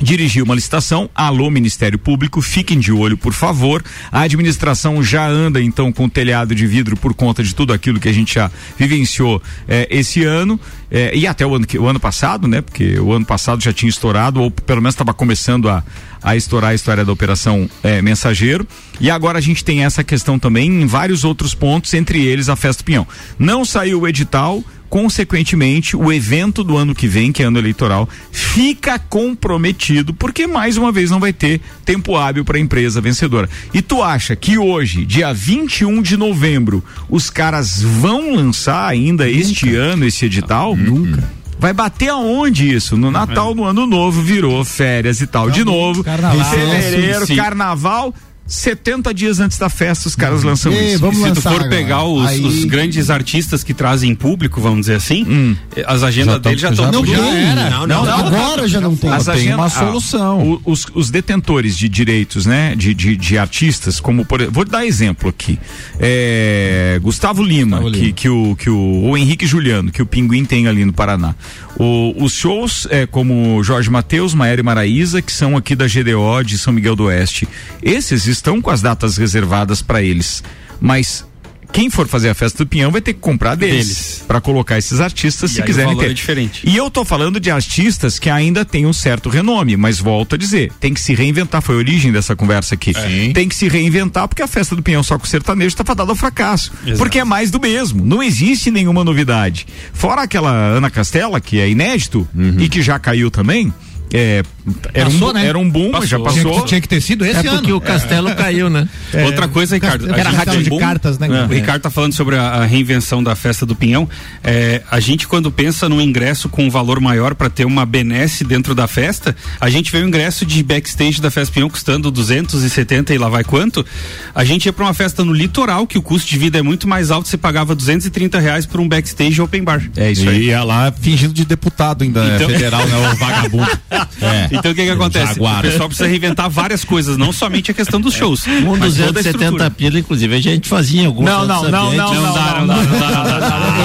S2: dirigir uma licitação. Alô, Ministério Público, fiquem de olho, por favor. A administração já anda então com telhado de vidro por conta de tudo aquilo que a gente já vivenciou eh, esse ano eh, e até o ano, o ano passado, né? Porque o ano passado já tinha estourado, ou pelo menos estava começando a, a estourar a história da Operação eh, Mensageiro. E agora a gente tem essa questão também em vários outros pontos, entre eles a Festa Pinhão. Não saiu o edital, consequentemente, o evento do ano que vem, que é ano eleitoral, fica comprometido, porque mais uma vez não vai ter tempo hábil para a empresa vencedora. E tu acha que hoje, dia 21 de novembro, os caras vão lançar ainda este ano esse edital? Nunca. Vai bater aonde isso? No Natal, no Ano Novo, virou férias e tal. de novo,
S5: Carnaval.
S2: fevereiro,
S3: Sim.
S2: carnaval. 70 dias antes da festa, os caras lançam
S5: Ei,
S2: isso.
S5: vamos
S3: Se tu
S5: lançar
S3: for
S5: agora.
S3: pegar os,
S5: Aí-
S3: os grandes artistas que trazem público, vamos dizer assim,
S2: Hum.
S3: eh, as agendas deles já estão
S6: não
S5: Já era.
S7: Não, não, não.
S5: Agora já não tem.
S2: As
S6: tem
S2: agendas-
S6: uma
S2: ah,
S6: solução.
S2: os, os detentores de direitos, né, de, de, de artistas, como por vou dar exemplo aqui, É, Gustavo Lima,
S5: Gustavo
S2: que,
S5: Lima.
S2: que o que o, o Henrique Juliano, que o Pinguim tem ali no Paraná. O- os shows é, como Jorge Mateus, Maera e Maraíza, que são aqui da GDO de São Miguel do Oeste, esses estão com as datas reservadas para eles, mas quem for fazer a festa do Pinhão vai ter que comprar deles,
S3: Deles.
S2: para colocar esses artistas
S3: E
S2: se
S3: aí o
S2: quiserem
S3: valor
S2: ter.
S3: é diferente.
S2: E eu tô falando de artistas que ainda têm um certo renome, mas volto a dizer, tem que se reinventar, foi a origem dessa conversa aqui.
S6: Sim.
S2: Tem que se reinventar porque a festa do Pinhão só com sertanejo tá fadada ao fracasso.
S3: Exato.
S2: Porque é mais do mesmo, não existe nenhuma novidade. Fora aquela Ana Castela, que é inédito e que já caiu também, é, era,
S5: Passou,
S2: um,
S5: né?
S2: era um boom, mas já
S3: Passou.
S5: Tinha
S2: passou.
S5: que, tinha que ter sido esse
S7: É porque
S5: ano.
S7: o castelo caiu, né?
S3: Outra coisa, Ricardo.
S5: Era rádio de
S3: tem-
S5: cartas, né?
S3: O Ricardo tá falando sobre a, a reinvenção da festa do Pinhão. É, a gente, quando pensa num ingresso com um valor maior para ter uma benesse dentro da festa, a gente vê o ingresso de backstage da festa Pinhão custando 270 e lá vai quanto. A gente ia para uma festa no litoral, que o custo de vida é muito mais alto, você pagava 230 reais por um backstage open bar.
S2: É isso aí.
S6: E ia lá fingindo de deputado ainda, né,
S3: Então-
S6: federal, né? O vagabundo. *laughs* É.
S3: Então o que que acontece?
S6: Jaguar.
S3: O pessoal precisa reinventar várias coisas, não somente a questão dos shows.
S7: Um
S3: mas toda a
S7: 270
S3: estrutura.
S7: pila, inclusive, a gente fazia em alguns
S2: Não, não, não, não, não,
S3: dá,
S2: não,
S3: não dá,
S2: não,
S3: não dá, não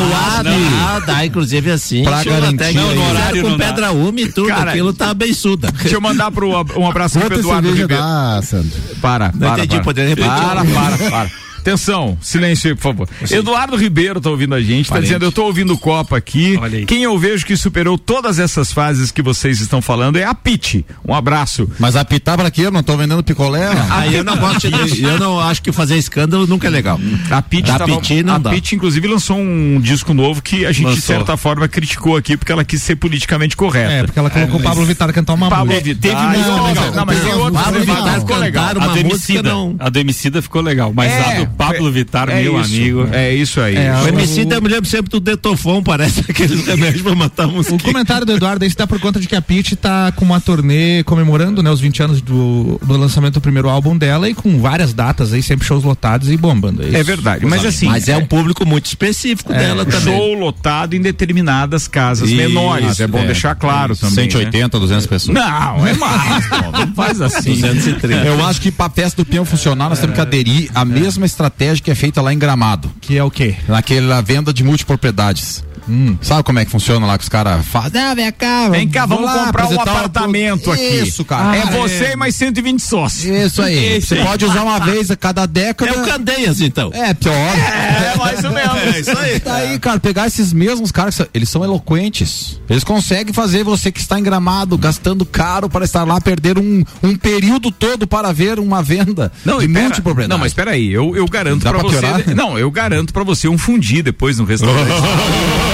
S3: dá, não
S7: ah, inclusive assim.
S6: Pra garantir
S7: até que
S6: aí.
S7: fizeram
S3: horário
S7: com
S3: não
S7: pedra úmida e tudo,
S2: Cara,
S7: aquilo tá beiçuda.
S2: Deixa eu mandar pro, um abraço pro Eduardo Ribeiro.
S4: Sandro?
S2: Para,
S7: Não
S2: para,
S7: entendi,
S2: para.
S7: poderia repetir?
S2: Para, para, para. Atenção, silêncio aí, por favor. Eduardo Ribeiro tá ouvindo a gente, tá
S6: Parente.
S2: dizendo, eu tô ouvindo o Copa aqui. Quem eu vejo que superou todas essas fases que vocês estão falando é a Pete. Um abraço.
S6: Mas apitar pra quê? Eu não tô vendendo picolé. *laughs*
S7: Aí eu não gosto de, *laughs* eu não acho que fazer escândalo nunca é legal.
S2: A
S7: Da
S2: tava-
S7: Pete não
S2: a
S7: dá.
S2: Pete, inclusive, lançou um disco novo que a gente, de
S3: Lançou.
S2: certa forma, criticou aqui porque ela quis ser politicamente correta.
S5: É, porque ela colocou o Pablo Vittar cantar uma
S2: Pablo
S5: música.
S3: Teve
S2: é
S3: música
S2: legal. Não, mas tem outros
S7: Pablo Vittar
S2: ficou legal.
S3: A
S7: uma
S3: do
S7: música
S3: Emicida,
S7: não.
S3: a do Emicida ficou legal, mas
S2: É,
S3: a do Pablo
S2: foi-
S3: Vittar,
S2: é
S3: meu
S2: isso,
S3: amigo.
S2: É isso aí.
S5: É,
S7: O
S5: o-
S7: Emicida, eu me lembro sempre do Detofon, parece *laughs* aqueles remédios pra matar
S5: O
S7: mosquito.
S5: comentário do Eduardo aí se dá por conta de que a Pitty tá com uma turnê comemorando, né, os 20 anos do, do lançamento do primeiro álbum dela e com várias datas aí, sempre shows lotados e bombando.
S2: É verdade. Mas assim.
S7: Mas é um público muito específico dela também.
S2: Show lotado em determinadas casas
S6: Isso,
S2: menores. É bom
S6: é.
S2: deixar claro também. né?
S6: 180, 200 pessoas.
S2: Não, é mais, pô, não faz assim. *laughs*
S7: 230.
S6: Eu acho que pra festa do peão funcionar, nós temos que aderir à mesma estratégia que é feita lá em Gramado.
S5: Que é o quê?
S6: Naquela venda de multipropriedades. Sabe como é que funciona lá que os caras fazem? Ah, vem cá,
S2: Vem cá, vamos
S6: lá
S2: comprar um apartamento aqui.
S6: Isso, cara.
S2: é
S6: Ah,
S2: você e mais 120 sócios.
S6: Isso aí. Você pode usar uma vez a cada década.
S7: É o Candeias, então.
S6: É, pior.
S2: É, mais ou menos. É isso aí.
S6: Daí, cara, pegar esses mesmos caras, eles são eloquentes. Eles conseguem fazer você que está em gramado, gastando caro para estar lá, perder um, um período todo para ver uma venda
S2: Não,
S6: de
S2: e pera-
S6: multipropriedade.
S2: Não, mas espera aí, eu, eu garanto pra você.
S6: piorar?
S2: Não, eu garanto pra você um fundi depois no restaurante. *laughs*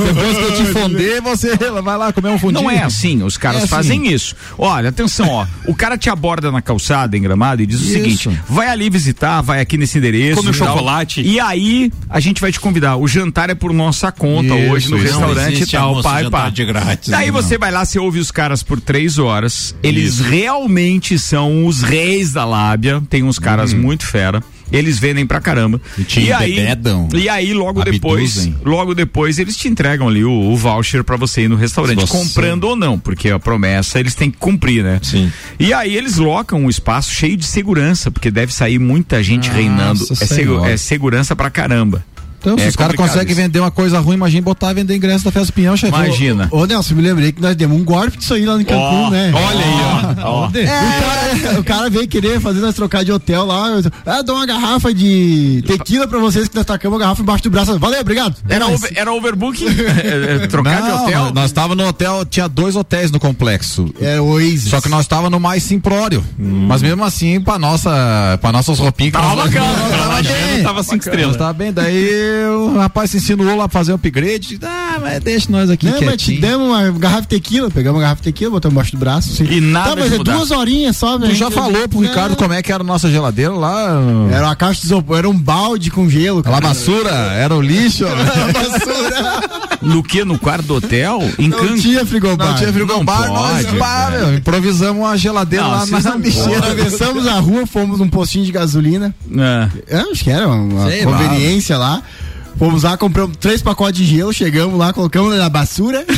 S6: Depois que eu te fonder, você vai lá comer um fundinho.
S2: Não é assim, os caras
S6: É assim.
S2: fazem isso. Olha, atenção, ó. O cara te aborda na calçada em Gramado e diz o
S6: Isso.
S2: seguinte: vai ali visitar, vai aqui nesse endereço.
S3: Come um
S2: e
S3: chocolate.
S2: E aí, a gente vai te convidar. O jantar é por nossa conta
S6: Isso,
S2: hoje no
S6: isso.
S2: restaurante e tal, pai,
S7: jantar
S2: pá.
S7: de grátis,
S2: Daí
S7: não.
S2: você vai lá, você ouve os caras por três horas. Eles realmente são os reis da lábia. Tem uns caras muito fera. Eles vendem pra caramba.
S6: E te
S2: aí,
S6: embebedam,
S2: e aí logo
S6: abduzem.
S2: depois, logo depois eles te entregam ali o, o voucher pra você ir no restaurante,
S6: você-
S2: comprando ou não, porque a promessa eles têm que cumprir, né?
S7: Sim.
S2: E aí eles locam um espaço cheio de segurança, porque deve sair muita gente reinando. É, segu- é segurança pra caramba.
S6: Então, se
S2: É
S6: os caras conseguem vender uma coisa ruim, imagina botar e vender ingresso da festa do pinhão, chefe.
S2: Imagina.
S4: Ô, Nelson, me lembrei que nós demos um golpe disso aí lá em Cancún,
S2: Ó,
S4: né?
S2: Olha aí, ó. ó.
S4: O, cara, o cara veio querer fazer nós trocar de hotel lá. Eu, ah, dou uma garrafa de tequila pra vocês que nós tacamos a garrafa embaixo do braço. Valeu, obrigado.
S2: Era,
S4: Mas-
S2: over- era overbooking? *laughs* É, é, Trocar de
S6: Não,
S2: hotel?
S6: Nós estávamos no hotel, tinha dois hotéis no complexo.
S4: É o Oasis.
S6: Só que nós estávamos no mais simplório. Mas mesmo assim, pra nossa, pra nossas roupinhas. que
S2: Tava bacana, tava
S6: tava.
S3: Tava cinco estrelas.
S6: Tava bem. Daí o rapaz se insinuou lá pra fazer upgrade. Ah, mas deixa nós aqui
S4: Não, mas te demos uma garrafa de tequila, pegamos uma garrafa de tequila, botamos embaixo do braço. Assim.
S2: E nada
S4: Tá, mas é
S2: mudar.
S4: duas horinhas só, velho.
S6: Tu já falou pro
S4: É.
S6: Ricardo como é que era a nossa geladeira lá?
S4: Era uma caixa de isopor, era um balde com gelo.
S6: A lamaçura, era o lixo. *laughs*
S4: basura.
S2: No que? No quarto do hotel? Em
S4: Não
S2: Cancún?
S4: tinha frigobar.
S6: Não tinha frigobar,
S2: Não
S6: nós
S2: pode,
S6: pá,
S2: velho.
S6: meu, improvisamos uma geladeira
S2: Não,
S6: lá na
S2: não
S6: lixeira.
S4: Atravessamos a rua, fomos num postinho de gasolina.
S2: Ah.
S4: É, acho que era uma
S6: Sei lá.
S4: conveniência lá. Fomos lá, compramos três pacotes de gelo, chegamos lá, colocamos na basura. *laughs*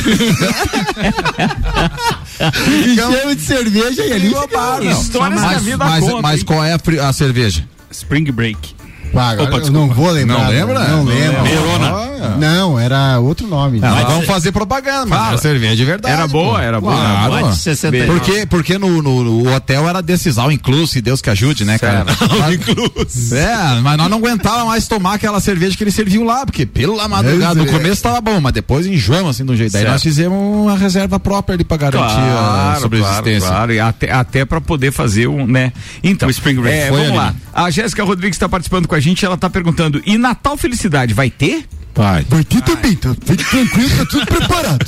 S4: Enchemos de cerveja e ali
S6: não.
S2: Histórias que a
S6: mas,
S2: vida
S6: mas,
S2: conta,
S6: mas
S2: hein?
S6: qual é a, a cerveja?
S3: Spring Break.
S4: Pá, agora
S3: Opa,
S4: eu não vou lembrar.
S6: Não lembra?
S4: Não, lembro.
S6: Verona.
S4: Não, era outro nome.
S6: Não, mas vamos fazer propaganda, mas era cerveja de verdade.
S2: Era boa,
S6: pô.
S2: era boa.
S6: Claro.
S7: De 69.
S6: Porque, porque no, no- no hotel era decisão incluso, e Deus que ajude, né, cara? Mas- *laughs* É, mas nós não aguentávamos mais tomar aquela cerveja que eles serviam lá, porque pela madrugada, no
S4: É.
S6: começo tava bom, mas depois enjoamos assim de um jeito. Daí
S2: Certo.
S6: nós fizemos uma reserva própria ali pra garantir a sobrevivência.
S2: Claro, claro, e até, até para poder fazer um, né? Então,
S3: O Spring Break
S2: é, vamos
S6: ali.
S2: lá. A Jéssica Rodrigues está participando com a gente, ela tá perguntando: "E Natal Felicidade vai ter?"
S6: Pai,
S4: Vai ter também, tá? Fique tranquilo, tá tudo preparado.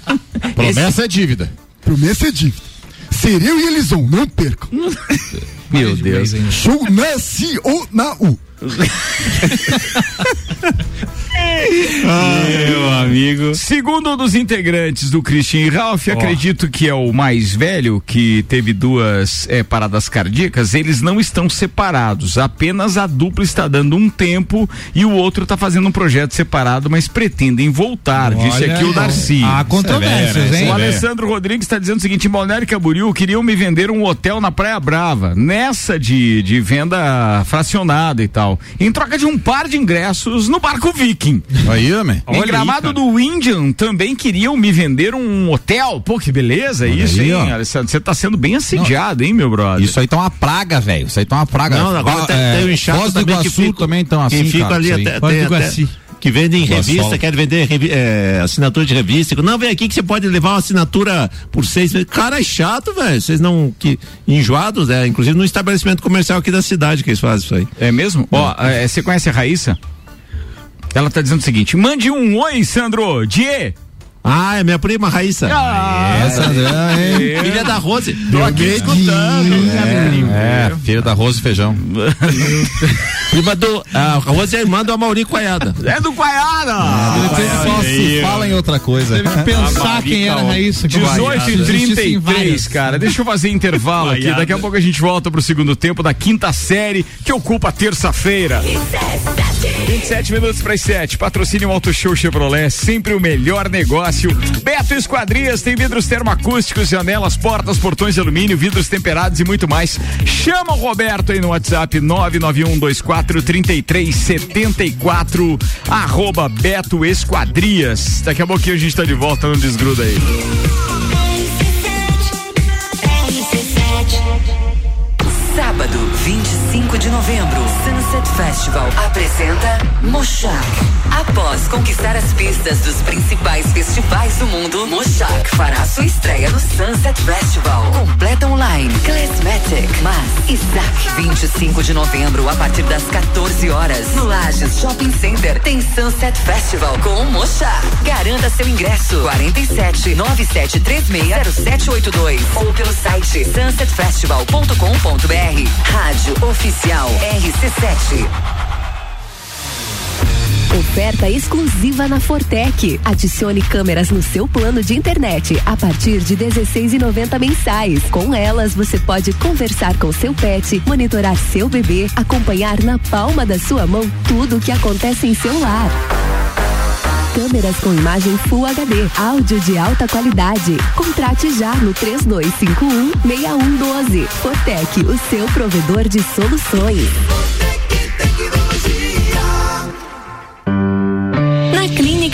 S4: *laughs*
S6: promessa é dívida.
S4: Promessa é dívida. Ser eu e Elison, não percam.
S2: Meu Deus.
S4: Show na Si ou na U.
S3: Meu amigo.
S2: Segundo um dos integrantes do Christian e Ralph, acredito que é o mais velho, que teve duas eh, paradas cardíacas, eles não estão separados. Apenas a dupla está dando um tempo e o outro está fazendo um projeto separado, mas pretendem voltar. disse
S5: Olha
S2: aqui o. Darcy.
S5: Há controvérsias, hein?
S2: O Alessandro Rodrigues está dizendo o seguinte: em Balneário Camboriú queriam me vender um hotel na Praia Brava, nessa de, de venda fracionada e tal, em troca de um par de ingressos no barco Viking.
S6: Aí, homem.
S2: em Gramado do Indian também queriam me vender um hotel. Pô, que beleza isso,
S6: aí,
S2: hein? Você tá sendo bem assediado, hein, meu brother?
S6: Isso aí tá uma praga, velho. Isso aí tá uma praga.
S7: Não, agora tem,
S6: é,
S7: tem um inchaço
S6: Foz do
S7: também que
S6: Iguaçu
S7: fica,
S6: também estão assim,
S7: que fica
S6: cara,
S7: ali
S6: aí.
S7: até,
S5: Foz do
S7: tem até-
S5: Iguaçu.
S7: Que vendem revista, quer vender revi- é, assinatura de revista. Não, vem aqui que você pode levar uma assinatura por seis meses. Cara, é chato, velho. Vocês não. Que, enjoados, né? Inclusive no estabelecimento comercial aqui da cidade que eles fazem isso aí.
S2: É mesmo? Ó, é, você conhece a Raíssa? Ela tá dizendo o seguinte: mande um oi, Sandro. Die.
S7: Ah, é minha prima Raíssa.
S2: Ah,
S6: Essa, é,
S7: Filha da Rose.
S2: Tô aqui escutando.
S6: é, filha da arroz e feijão. *laughs*
S7: Prima do. A Rose é irmã do Amauri Coiada.
S2: É do Guaiara.
S6: Só se fala em outra coisa.
S5: Deve pensar quem era Raíssa. que
S2: 18
S5: vai.
S2: e
S5: Existem
S2: 33,
S5: várias.
S2: cara. Deixa eu fazer intervalo aqui. Daqui a pouco a gente volta pro segundo tempo da quinta série, que ocupa terça-feira. 27 minutos para as 7. Patrocínio Auto Show Chevrolet, sempre o melhor negócio. Beto Esquadrias tem vidros termoacústicos, janelas, portas, portões de alumínio, vidros temperados e muito mais. Chama o Roberto aí no WhatsApp 99124 3374 arroba Beto Esquadrias. Daqui a pouquinho a gente tá de volta, não desgruda aí.
S8: Sábado, 25 de novembro, Sunset Festival apresenta Mochak. Após conquistar as pistas dos principais festivais do mundo, Mochak fará sua estreia no Sunset Festival. Completa online, Classmatic, Mas, Isaac. 25 de novembro, a partir das 14 horas, no Lages Shopping Center, tem Sunset Festival com Mochak. Garanta seu ingresso. 47 9736 0782 ou pelo site sunsetfestival.com.br. Rádio Oficial RC7.
S9: Oferta exclusiva na Fortec. Adicione câmeras no seu plano de internet a partir de R$ 16,90 mensais. Com elas, você pode conversar com seu pet, monitorar seu bebê, acompanhar na palma da sua mão tudo o que acontece em seu lar. Câmeras com imagem Full HD, áudio de alta qualidade. Contrate já no 3251-6112. Fortec, o seu provedor de soluções.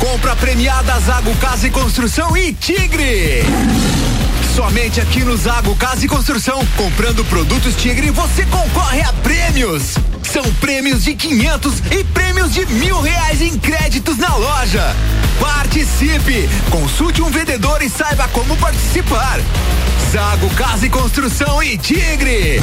S10: Compra premiada Zago Casa e Construção e Tigre. Somente aqui no Zago Casa e Construção, comprando produtos Tigre, você concorre a prêmios. São prêmios de 500 e prêmios de mil reais em créditos na loja. Participe! Consulte um vendedor e saiba como participar. Zago Casa e Construção e Tigre.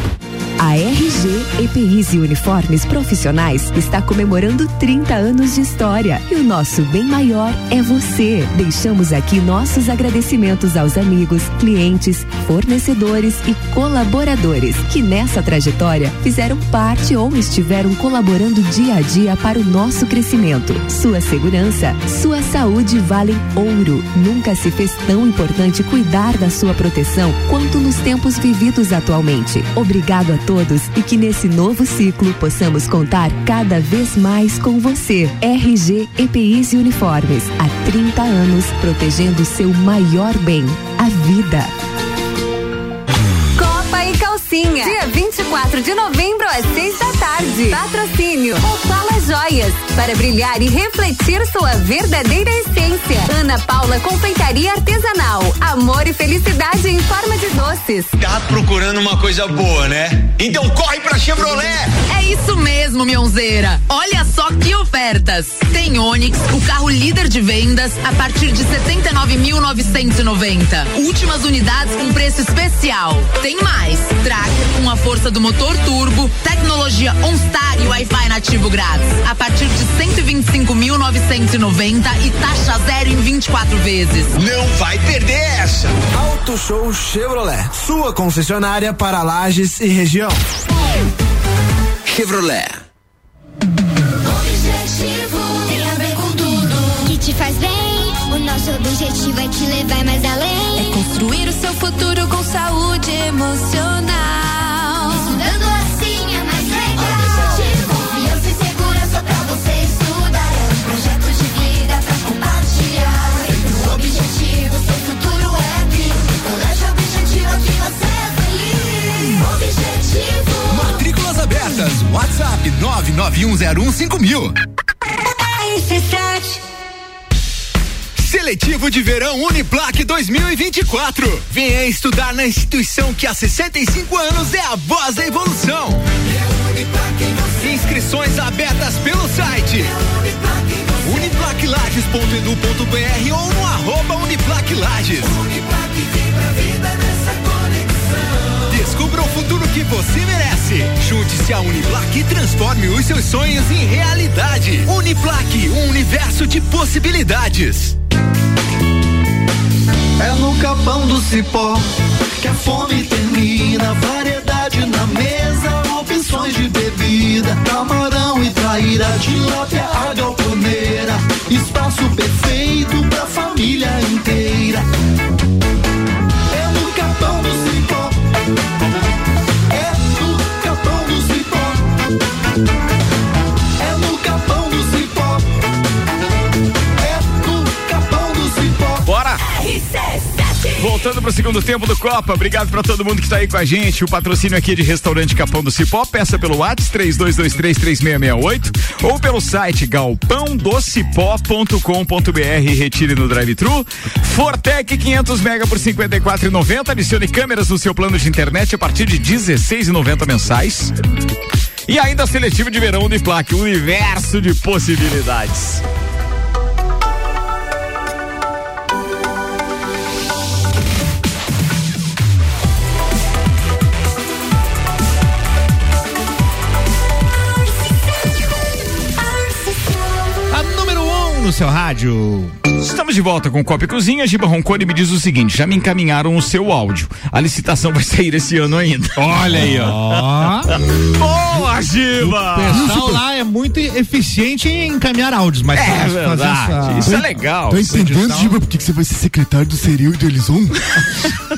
S9: A RG EPIs e Uniformes Profissionais está comemorando 30 anos de história e o nosso bem maior é você. Deixamos aqui nossos agradecimentos aos amigos, clientes, fornecedores e colaboradores que nessa trajetória fizeram parte ou estiveram colaborando dia a dia para o nosso crescimento. Sua segurança, sua saúde valem ouro. Nunca se fez tão importante cuidar da sua proteção quanto nos tempos vividos atualmente. Obrigado a todos e que nesse novo ciclo possamos contar cada vez mais com você. RG EPIs e Uniformes, há 30 anos protegendo seu maior bem, a vida.
S11: Copa e Calcinha. Dia 24 de novembro às 6 da tarde. Patrocínio Opala Joias. Para brilhar e refletir sua verdadeira essência. Ana Paula Confeitaria Artesanal. Amor e felicidade em forma de doces.
S10: Tá procurando uma coisa boa, né? Então corre pra Chevrolet!
S12: É isso mesmo, Mionzeira. Olha só que ofertas. Tem Onix, o carro líder de vendas, a partir de 79.990. Últimas unidades com preço especial. Tem mais. Tracker com a força do motor turbo, tecnologia OnStar e Wi-Fi nativo grátis. A partir de 125.990 e taxa zero em 24 vezes.
S10: Não vai perder essa!
S13: Auto Show Chevrolet, sua concessionária para Lages e região.
S10: Chevrolet.
S14: Objetivo tem a ver com tudo que te faz bem. O nosso objetivo é te levar mais além.
S11: É construir o seu futuro com saúde emocional.
S10: Abertas. WhatsApp 991015000.
S14: RC7
S10: Seletivo de Verão Uniplac 2024. Venha estudar na instituição que há 65 anos é a voz da evolução. Inscrições abertas pelo site uniplaclages.edu.br ou no arroba uniplaclages. Descubra o futuro que você merece. Junte-se à Uniplac e transforme os seus sonhos em realidade. Uniplac, um universo de possibilidades.
S15: É no capão do cipó que a fome termina. Variedade na mesa, opções de bebida. Camarão e traíra, tilápia, a galponeira. Espaço perfeito pra família inteira.
S2: Voltando pro segundo tempo do Copa, obrigado pra todo mundo que tá aí com a gente. O patrocínio aqui é de Restaurante Capão do Cipó, peça pelo WhatsApp 32233668 ou pelo site galpãodocipó.com.br. Retire no drive-thru. Fortec 500 mega por 54,90. Adicione câmeras no seu plano de internet a partir de 16,90 mensais. E ainda seletivo de verão Uniplac, universo de possibilidades.
S5: No seu rádio.
S2: Estamos de volta com Copa e Cozinha. Giba Roncone me diz o seguinte: já me encaminharam o seu áudio. A licitação vai *laughs* sair esse ano ainda.
S3: Olha aí,
S5: ó.
S2: Boa, Giba!
S5: O pessoal lá é muito eficiente em encaminhar áudios, mas
S2: É verdade,
S5: essa-
S2: isso é legal.
S4: Tá
S5: essa
S4: entendendo, Giba, por que você vai ser secretário do Seril e do Elison? *laughs*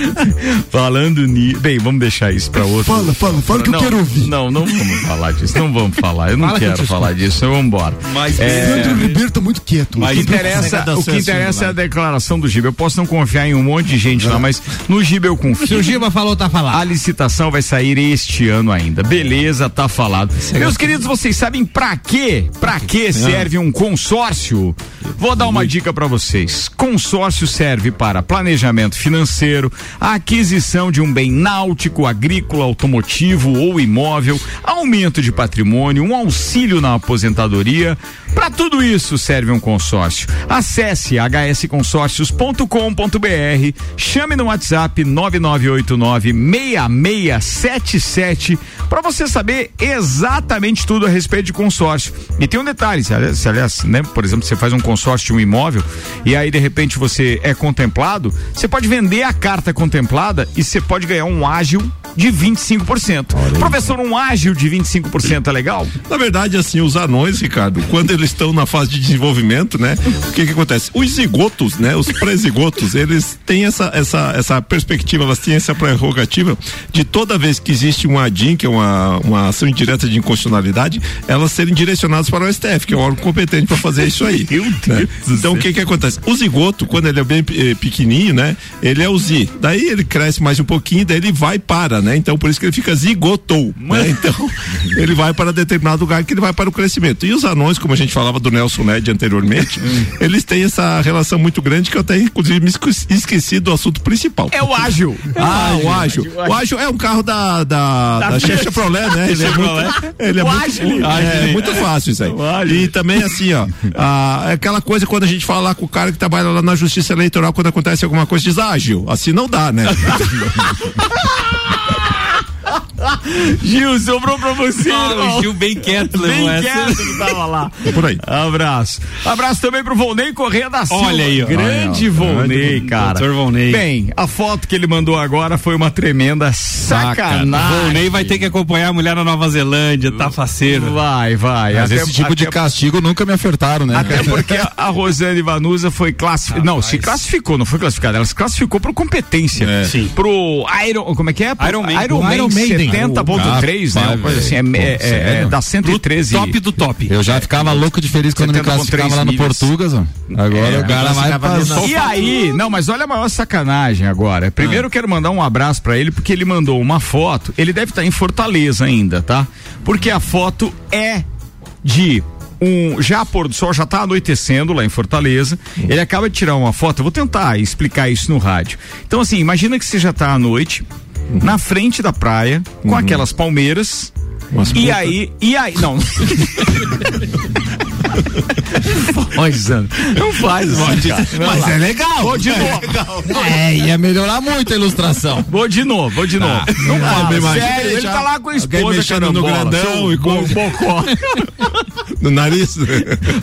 S4: *laughs*
S2: Falando nisso. Bem, vamos deixar isso pra outro.
S4: Fala, fala, fala que eu
S2: Não,
S4: quero ouvir.
S2: Não, não vamos falar disso. Não vamos falar. Eu não
S4: Fala que eu
S2: quero
S4: te
S2: falar
S4: escuto.
S2: disso. Vamos embora.
S3: Mas
S2: É,
S4: Sandro Ribeiro tá muito quieto.
S2: o que interessa, o que interessa é a declaração do Giba. Eu posso não confiar em um monte de gente lá, mas no Giba eu confio.
S5: Se o Giba falou, tá falado.
S2: A licitação vai sair este ano ainda. Beleza, tá falado. Meus queridos, vocês sabem pra quê? Pra que serve um consórcio? Vou dar uma dica pra vocês. Consórcio serve para planejamento financeiro, a aquisição de um bem náutico, agrícola, automotivo ou imóvel, aumento de patrimônio, um auxílio na aposentadoria. Para tudo isso serve um consórcio. Acesse hsconsórcios.com.br, chame no WhatsApp 9989-6677 para você saber exatamente tudo a respeito de consórcio. E tem um detalhe, se aliás, se aliás, né, por exemplo, você faz um consórcio de um imóvel e aí de repente você é contemplado, você pode vender a carta contemplada e você pode ganhar um ágil de 25%. Professor, um ágil de 25% é legal?
S7: Na verdade, assim, os anões, Ricardo, quando eles estão na fase de desenvolvimento, né? O que que acontece? Os zigotos, né? Os pré-zigotos, eles têm essa, essa, essa perspectiva, elas têm essa prerrogativa de toda vez que existe um ADIM, que é uma, uma ação indireta de inconstitucionalidade, elas serem direcionadas para o STF, que é o órgão competente para fazer isso aí. *laughs* né? Então, o que que acontece? O zigoto, quando ele é bem eh, pequenininho, né? Ele é o Z. Daí ele cresce mais um pouquinho, daí ele vai para, né? Então, por isso que ele fica zigotou, né? Então, *laughs* ele vai para determinado lugar que ele vai para o crescimento. E os anões, como a gente falava do Nelson Ned anteriormente, eles têm essa relação muito grande que eu até, inclusive, me esque- esqueci do assunto principal.
S2: É o ágil.
S7: Ah, o ágil. O ágil é um carro da, da,
S2: Da
S7: da. Chevrolet, né? Ele é muito, ele é
S2: O
S7: muito,
S2: Agile.
S7: é, muito fácil isso aí. E também assim, ó, ah, é aquela coisa quando a gente fala lá com o cara que trabalha lá na justiça eleitoral, quando acontece alguma coisa, diz ágil. Assim não dá, né? *laughs* *laughs*
S2: Gil, sobrou pra você.
S3: Ah, o Gil bem quieto levou
S2: Bem
S3: essa.
S2: quieto que tava lá.
S7: Por aí.
S2: Abraço. Abraço também pro Volney Correia da Silva.
S3: Olha aí, ó.
S2: Grande
S3: Olha.
S2: Volney, cara.
S3: doutor Volney.
S2: Bem, a foto que ele mandou agora foi uma tremenda sacanagem.
S3: Volney vai ter que acompanhar a mulher na Nova Zelândia, tá faceiro.
S2: Vai, vai.
S6: Mas
S2: Até-
S6: esse tipo de
S2: até-
S6: castigo nunca me ofertaram, né?
S2: Até porque a- a Rosane Vanusa foi classificada. Não, se classificou, não foi classificada. Ela se classificou por competência.
S6: É.
S3: Sim.
S2: Pro Iron. Como é que é? Pro
S3: Iron Man.
S2: Iron Man,
S5: Iron Maiden.
S2: 70.3, né? Uma coisa assim. É, é- é-
S6: sério?
S2: dá 113.
S3: Top do top.
S6: Eu já ficava louco de feliz quando me
S2: 70.3
S6: classificava lá no
S2: milhas.
S6: Portugas, ó. Agora
S2: É,
S6: o cara vai passar.
S2: E aí, não, mas olha a maior sacanagem agora. Primeiro eu quero mandar um abraço pra ele porque ele mandou uma foto. Ele deve estar em Fortaleza ainda, tá? Porque a foto é de um já pôr do sol, já tá anoitecendo lá em Fortaleza. Ele acaba de tirar uma foto. Eu vou tentar explicar isso no rádio. Então assim, imagina que você já tá à noite na frente da praia com aquelas palmeiras. E aí, e aí, não. Sandro, não faz, cara. Vamos lá.
S6: legal.
S2: Vou de novo.
S6: É, ia melhorar muito a ilustração.
S2: Vou de novo, vou de novo. não fala,
S6: imagino
S2: sério, ele
S6: deixar
S2: tá lá com a esposa
S6: mexendo no
S2: carambola,
S6: grandão e com-
S2: bo- bocó. *laughs*
S7: No nariz.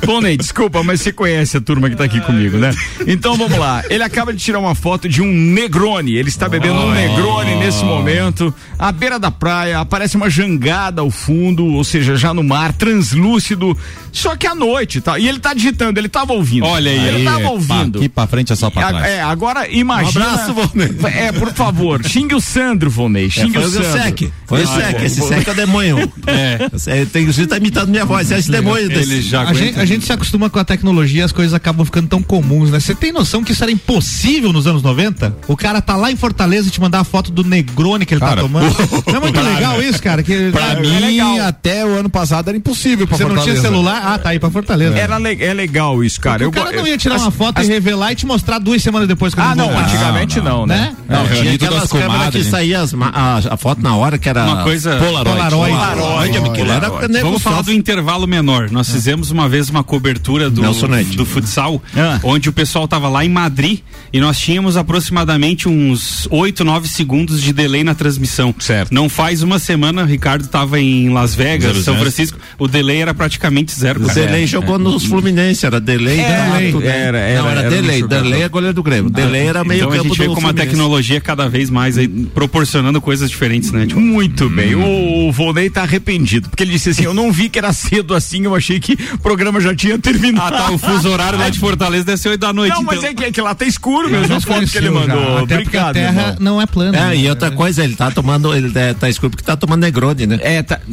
S2: Bom, Ney, desculpa, mas você conhece a turma que tá aqui comigo, né? Então vamos lá. Ele acaba de tirar uma foto de um Negroni. Ele está bebendo um Negroni nesse momento. À beira da praia, aparece uma jangada ao fundo, ou seja, já no mar, translúcido. Só que à noite, tá? E ele tá digitando, ele tava ouvindo.
S3: Olha aí.
S2: Ele tava
S6: Pá,
S2: ouvindo.
S6: Aqui pra frente é só pra trás.
S2: É, agora imagina.
S7: Um abraço, Volney.
S2: É, por favor, xingue o Sandro, Volney. Xingue
S7: Foi
S2: o
S7: o
S2: Sandro.
S7: Sec. Foi o Sec. Esse. Sec é o demônio.
S3: É.
S7: Tem, você tá imitando minha voz. Esse demônio desse.
S3: Ele já
S5: A gente, a gente se acostuma com a tecnologia, as coisas acabam ficando tão comuns, né? Você tem noção que isso era impossível nos anos 90? O cara tá lá em Fortaleza e te mandar a foto do Negroni que ele
S6: Cara,
S5: tá tomando. Não *laughs* é muito legal isso, cara? Que,
S6: Pra
S5: é
S6: mim,
S5: legal.
S6: até o ano passado era impossível pra
S5: Você não
S6: Fortaleza.
S5: tinha celular? Ah, tá aí pra Fortaleza.
S2: Era le- é legal isso, cara.
S5: Porque
S2: Eu
S5: o cara
S2: go-
S5: não ia tirar
S2: as-
S5: uma foto
S2: as-
S5: e revelar e te mostrar duas semanas depois. quando
S2: Ah, não,
S5: voltar.
S2: antigamente não, né?
S5: Né?
S7: Não,
S6: É,
S7: tinha aquelas
S6: das
S7: câmeras que saía as a, a foto na hora que era
S3: Uma coisa-
S7: Polaroid.
S5: Polaroid.
S7: Polaroid, aquilo era
S3: Vamos falar do intervalo menor. Nós fizemos uma vez uma cobertura do, do futsal,
S2: Ah.
S3: onde o pessoal tava lá em Madrid e nós tínhamos aproximadamente uns 8, 9 segundos de delay na transmissão.
S2: Certo.
S3: Não faz uma semana, o Ricardo tava em Las Vegas,
S6: Zero,
S3: São
S6: zero.
S3: Francisco, o delay era praticamente zero.
S7: O. Delay jogou nos Fluminense, era Delay.
S2: Era,
S7: da-
S2: era, era, era,
S7: não, era,
S2: era
S7: Delay. Delay é goleiro do Grêmio. Delay era meio
S3: Então a
S7: campo
S3: gente vê como a tecnologia cada vez mais aí proporcionando coisas diferentes, né? Tipo,
S2: Muito bem. O, o Volney tá arrependido, porque ele disse assim: eu não vi que era cedo assim eu achei que o programa já tinha terminado.
S3: Ah, tá. O fuso horário lá de *laughs* Fortaleza deve ser 8 da noite.
S2: Não, mas
S3: então.
S2: é que, é que lá tá escuro mesmo.
S5: Já
S2: As fotos que ele mandou.
S5: Até porque a
S2: Obrigado,
S5: terra
S2: irmão.
S5: não é plana.
S7: É,
S5: né?
S7: e outra coisa, ele tá tomando, ele é, tá escuro porque tá tomando Negroni, né?
S2: É, tá. *laughs*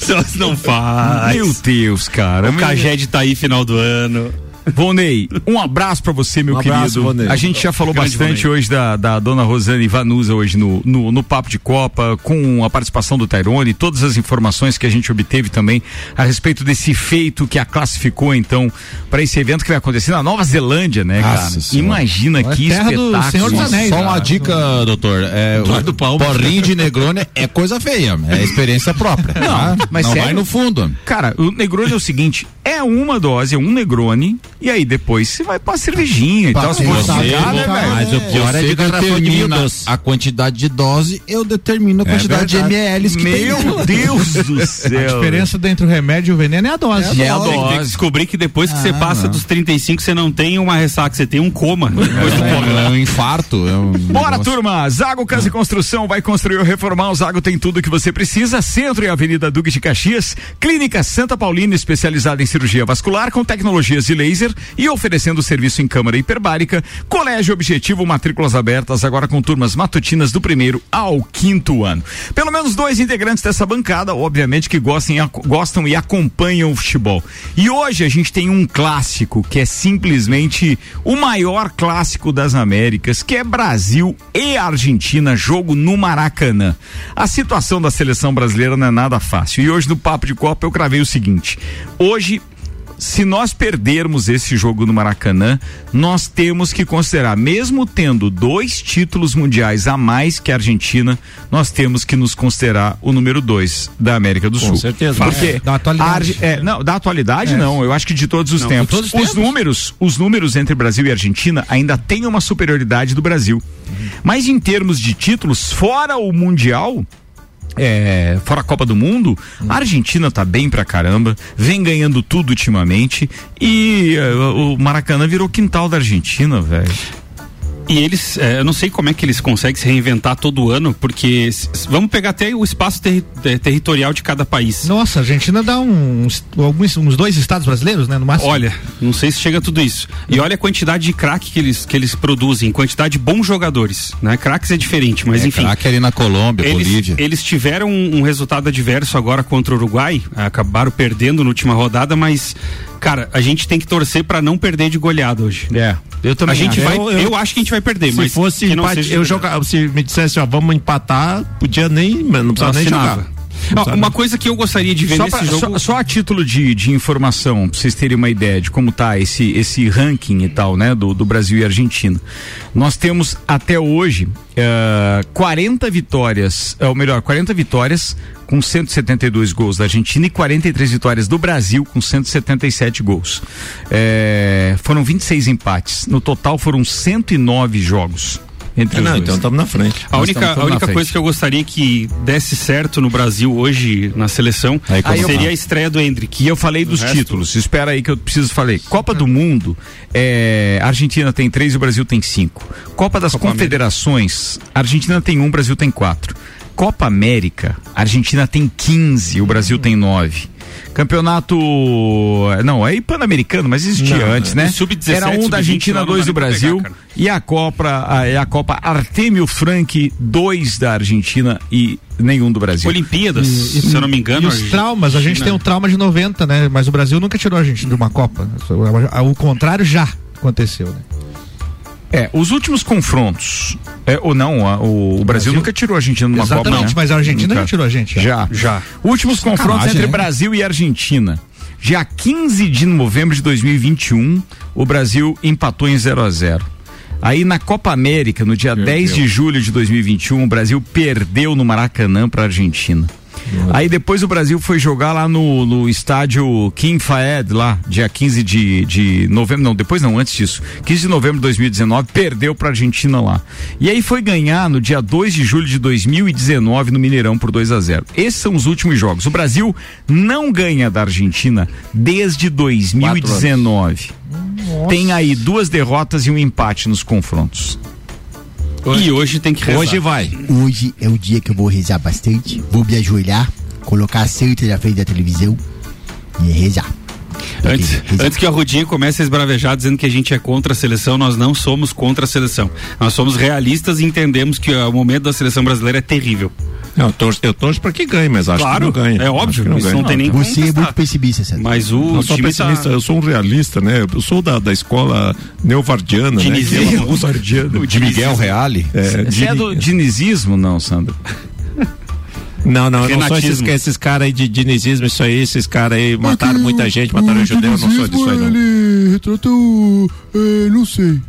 S3: Se não faz.
S2: Meu Deus, cara.
S3: O Caged tá aí final do ano.
S2: Vonei, um abraço pra você, meu
S7: Um abraço,
S2: querido.
S7: Vonei.
S2: A gente já falou
S3: Grande
S2: bastante
S3: Vonei.
S2: hoje da, da dona Rosane Vanusa hoje no, no, no Papo de Copa, com a participação do Tairone, todas as informações que a gente obteve também a respeito desse feito que a classificou, então, para esse evento que vai acontecer na Nova Zelândia, né,
S6: Nossa
S2: cara?
S6: Senhora.
S2: Imagina
S5: É
S2: que
S5: terra do
S2: espetáculo.
S5: Senhor dos Anéis.
S6: Só
S5: cara.
S6: uma dica, doutor. É,
S7: Eduardo
S6: o
S7: Palma.
S6: porrinho de Negroni é coisa feia, é experiência própria.
S2: Não,
S6: tá?
S2: mas
S6: não
S2: sério?
S6: vai no fundo.
S2: Cara, o Negroni é o seguinte: é uma dose, é um Negroni, e aí depois você vai pra cervejinha e tal. Se for
S4: pensar,
S2: sacar, né, velho?
S7: Mas o pior é
S6: Você
S7: de de doce.
S6: a quantidade de dose, eu determino a quantidade de
S7: verdade.
S6: ml que tem.
S2: Meu *laughs* Deus do céu.
S5: A diferença entre o remédio e o veneno é a dose.
S2: É a
S3: Tem que
S2: dose.
S3: descobrir que depois que você
S6: Ah,
S3: passa
S6: não.
S3: dos 35, você não tem uma ressaca, você tem um coma. Depois do coma.
S6: É, é um infarto. É um
S2: Bora,
S6: negócio-
S2: turma! Zago Casa e Construção vai construir ou reformar. O Zago tem tudo que você precisa. Centro e Avenida Duque de Caxias. Clínica Santa Paulina, especializada em cirurgia vascular com tecnologias de laser e oferecendo serviço em câmara hiperbárica. Colégio Objetivo, matrículas abertas agora com turmas matutinas do primeiro ao quinto ano. Pelo menos dois integrantes dessa bancada, obviamente, que gostem, gostam e acompanham o futebol. E hoje a gente tem um clássico que é simplesmente o maior clássico das Américas, que é Brasil e Argentina, jogo no Maracanã. A situação da seleção brasileira não é nada fácil. E hoje no Papo de Copa eu cravei o seguinte: hoje se nós perdermos esse jogo no Maracanã, nós temos que considerar, mesmo tendo dois títulos mundiais a mais que a Argentina, nós temos que nos considerar o número dois da América do
S7: Com
S2: Sul.
S7: certeza.
S2: Porque
S5: É, da atualidade.
S2: a é, não, da atualidade não, eu acho que de todos os
S5: Não,
S2: tempos.
S5: todos os
S2: os
S5: tempos.
S2: números, os números entre Brasil e Argentina ainda têm uma superioridade do Brasil. Mas em termos de títulos, fora o Mundial, é, fora a Copa do Mundo, a Argentina tá bem pra caramba, vem ganhando tudo ultimamente e é, o Maracanã virou quintal da Argentina, velho.
S3: E eles, é, eu não sei como é que eles conseguem se reinventar todo ano, porque vamos pegar até o espaço terri- ter- territorial de cada país.
S5: Nossa, a Argentina dá uns, alguns, uns dois estados brasileiros, né? No máximo.
S3: Olha, não sei se chega a tudo isso. E olha a quantidade de craque que eles, que eles produzem, quantidade de bons jogadores, né? Craques é diferente, mas
S6: É,
S3: enfim.
S6: craque ali na Colômbia,
S3: Eles,
S6: Bolívia.
S3: eles tiveram um, um resultado adverso agora contra o Uruguai, acabaram perdendo na última rodada, mas cara, a gente tem que torcer pra não perder de goleada hoje.
S2: É, eu também
S3: A gente
S2: acho.
S3: vai,
S7: Eu-
S3: eu,
S7: eu-
S3: acho que a gente vai perder,
S7: Se
S3: mas
S7: fosse
S3: que não
S7: empate, eu jogava, se me dissesse, ó, vamos empatar, podia nem, não precisava nem jogar.
S3: Uma coisa que eu gostaria de ver
S2: Só,
S3: nesse
S2: pra-
S3: jogo.
S2: só- só a título de, de informação, pra vocês terem uma ideia de como tá esse, esse ranking e tal, né, do, do Brasil e Argentina. Nós temos até hoje eh, 40 vitórias, ou melhor, 40 vitórias com 172 gols da Argentina e 43 vitórias do Brasil com 177 gols. Eh, foram 26 empates. No total foram 109 jogos. Entre os
S7: não,
S2: dois.
S7: então estamos na frente.
S3: A
S2: Nós
S3: única, a única
S2: frente.
S3: coisa que eu gostaria que desse certo no Brasil hoje, na seleção,
S2: Aí,
S3: seria a estreia do Hendrick.
S2: E eu falei dos
S3: resto-
S2: títulos. Espera aí que eu preciso falar. Copa do Mundo, é, a Argentina tem três e o Brasil tem cinco. Copa das
S3: Copa
S2: Confederações, a Argentina tem um, o Brasil tem quatro. Copa América, a Argentina tem 15, o Brasil tem nove. Campeonato. Não, é pan-americano, mas existia
S3: Não,
S2: antes,
S3: é.
S2: né?
S3: O sub-17,
S2: Era um da
S3: sub-20
S2: Argentina, dois do Brasil.
S3: pegar,
S2: e a Copa, a, é a Copa Artemio Frank, dois da Argentina e nenhum do Brasil.
S3: Olimpíadas,
S5: E-
S3: se eu não me engano.
S5: E os traumas, a gente tem um trauma de 90, né? Mas o Brasil nunca tirou a gente de uma Copa. O contrário já aconteceu, né?
S2: É, os últimos confrontos. É, ou não, a- o, o Brasil, nunca tirou a Argentina numa Copa.
S5: Exatamente,
S2: né?
S5: mas a Argentina
S2: Nunca.
S5: já tirou a gente.
S2: Já.
S3: Já.
S2: Últimos
S5: Sacanagem,
S2: confrontos entre
S5: né?
S2: Brasil e Argentina. Dia 15 de novembro de 2021, o Brasil empatou em 0 a 0 Aí na Copa América, no dia 10 de julho de 2021, o Brasil perdeu no Maracanã para a Argentina. Aí depois o Brasil foi jogar lá no, no estádio King Fayed, lá, dia 15 de, de novembro, não, depois não, antes disso. 15 de novembro de 2019, perdeu pra Argentina lá. E aí foi ganhar no dia 2 de julho de 2019 no Mineirão por 2 a 0 Esses são os últimos jogos. O Brasil não ganha da Argentina desde 2019. Tem aí duas derrotas e um empate nos confrontos.
S3: E hoje tem que rezar.
S2: Hoje vai.
S16: Hoje é o dia que eu vou rezar bastante, vou me ajoelhar
S4: colocar a Santa na frente da televisão e rezar.
S3: Antes, antes que a Rudinha comece a esbravejar dizendo que a gente é contra a seleção, nós não somos contra a seleção. Nós somos realistas e entendemos que ah, o momento da seleção brasileira é terrível.
S7: Não, eu torço, eu torço pra que ganhe, mas acho
S3: Claro,
S7: que não ganha.
S3: é óbvio,
S7: não ganha.
S3: não tem nem
S4: Você é muito pessimista.
S3: Mas o
S7: Não sou
S3: time
S7: pessimista,
S3: tá...
S7: eu sou um realista, né? Eu sou da, da escola neovardiana, né? É uma neovardiana. *laughs*
S6: De Miguel Reale.
S7: É,
S2: Você é do dinizismo, não, Sandro?
S7: Não, não, eu não sou esses, esses caras aí de dinizismo, isso aí, esses caras aí mataram muita gente, mataram
S4: o
S7: judeu, eu não sou disso aí não.
S4: Ele retrata o. é, não sei.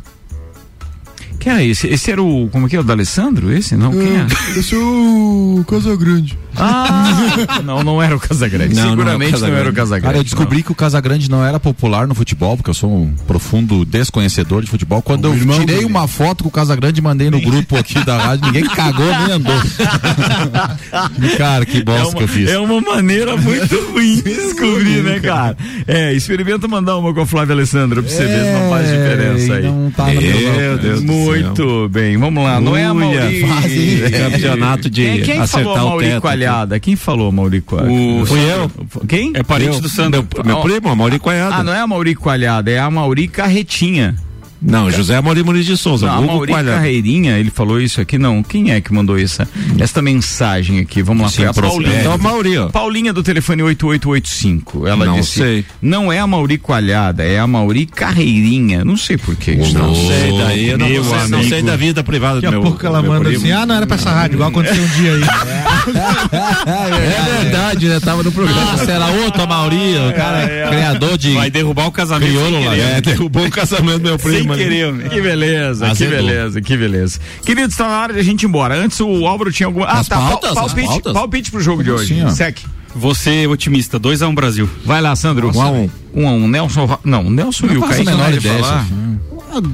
S2: Era esse? Esse era o. Como é que é? O da Alessandro? Esse? Não, quem é?
S4: Esse é o Casagrande.
S2: Ah! não, não era o Casagrande.
S6: Não, não é o
S2: Seguramente não,
S6: Casagrande.
S2: era o Casagrande.
S6: Cara, eu descobri que o Casagrande não era popular no futebol, porque eu sou um profundo desconhecedor de futebol. Quando eu tirei uma foto com o Casagrande e mandei no grupo aqui da rádio, ninguém cagou nem andou. *laughs* cara, que bosta
S2: é uma,
S6: que eu fiz.
S2: É uma maneira muito *laughs* ruim de descobrir, né, cara? É, experimenta mandar uma com a Flávia Alessandra pra você ver se não faz diferença aí.
S6: Não tá na
S7: Meu Deus do
S2: Muito bem, vamos lá. Não é a Mauri...
S7: fase. Campeonato de
S2: quem, quem
S7: acertar
S2: falou
S7: o
S2: Mauri
S7: teto.
S2: Coalhada? Quem falou a Mauri Coalhada?
S3: O
S7: Fui eu.
S2: Quem?
S3: É parente
S7: Eu.
S3: do Sandro.
S7: Meu, meu primo, Mauri Coiada.
S2: Ah, não é a Mauri Coalhada, é a Mauri Carretinha.
S7: Não, José Mauri Muniz de Souza,
S2: Não, a
S7: Coalhada.
S2: Carreirinha, ele falou isso aqui, não. Quem é que mandou essa, esta mensagem aqui? Vamos lá,
S7: Sim,
S2: foi a Paulinha.
S7: Então, Mauri, ó.
S2: Paulinha do telefone 8885. Ela
S7: Não
S2: disse:
S7: sei.
S2: Não é a Mauri Coalhada, é a Mauri Carreirinha. Não sei por que isso.
S7: Não sei daí, eu não,
S3: meu
S7: sei, não sei da vida privada
S5: Daqui
S7: do
S5: a
S7: meu
S5: pouco ela manda
S7: primo.
S5: assim, ah, não era pra essa rádio, igual aconteceu um dia aí. *laughs*
S6: É verdade, né? Tava no programa. Você era outro Mauri, o cara criador de.
S3: Vai derrubar o casamento
S6: Crioulo lá, é, derrubou o casamento do meu primo. Né?
S2: querer, homem. que beleza, que beleza, que beleza. Queridos, está na hora de a gente ir embora. Antes o Álvaro tinha alguma. Ah,
S6: As
S2: tá.
S6: pautas,
S2: palpite,
S6: pautas.
S2: palpite pro jogo de hoje.
S6: Ó.
S2: Sec.
S3: Você otimista, 2x1 Brasil.
S2: Vai lá, Sandro. Um a um. Um a um. Nelson. Não, o Nelson e o
S6: faço a
S2: Kaique
S6: menor
S2: não vai
S6: ideia,
S2: falar.
S6: Sofia.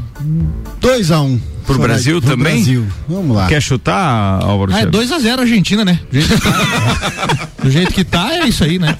S4: 2x1. Um.
S2: Pro Brasil
S4: pro
S2: também?
S4: Brasil. Vamos lá.
S2: Quer chutar, Álvaro?
S5: Ah, é
S2: Xavier?
S5: 2x0 Argentina, né? Do jeito que tá, *laughs* do jeito que tá, é isso aí, né?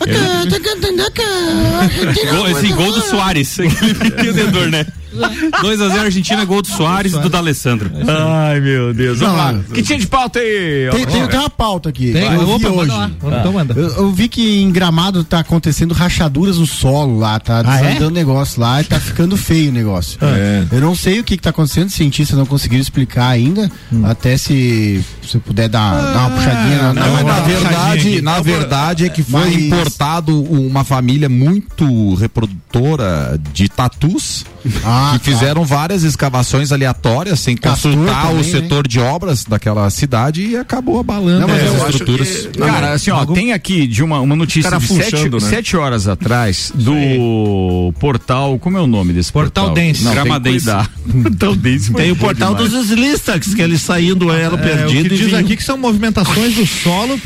S3: Gol, esse gol do Soares, *laughs* aquele entendedor, né? 2x0 Argentina, gol do Soares e do D'Alessandro.
S2: Ai, meu Deus. Vamos lá. Que tinha de pauta aí?
S4: Tem,
S2: Álvaro?
S4: tem, tem uma pauta aqui.
S5: Tem?
S4: eu vi
S5: Opa, manda
S4: hoje.
S5: lá. Então manda.
S4: Eu, eu vi que em Gramado tá acontecendo rachaduras no solo lá, tá
S5: Ah, é?
S4: desandando negócio lá e tá ficando feio o negócio.
S7: É.
S4: Eu não sei o que, que tá acontecendo, os cientistas não conseguiram explicar ainda.
S5: Hum.
S4: Até se você puder dar, dar uma puxadinha na, na,
S6: Não, na
S4: na-
S6: verdade, na verdade é que foi
S4: Mas-
S6: importado uma família muito reprodutora de tatus
S4: Ah,
S6: que fizeram várias escavações aleatórias sem
S4: Castor
S6: consultar o
S4: também,
S6: setor de obras daquela cidade e acabou abalando
S2: Não, mas
S6: as estruturas.
S2: que- cara, assim, ó, tem aqui de uma, uma notícia de sete,
S7: né?
S2: sete horas atrás do portal, como é o nome desse portal?
S5: Portal Dance.
S2: Não,
S3: Gramadense.
S2: Que *laughs* portal Dance.
S7: Tem o portal dos Slistax, que eles saindo ela
S5: É, o
S7: perdido
S5: que
S7: e
S5: diz
S7: vinham.
S5: aqui que são movimentações do solo,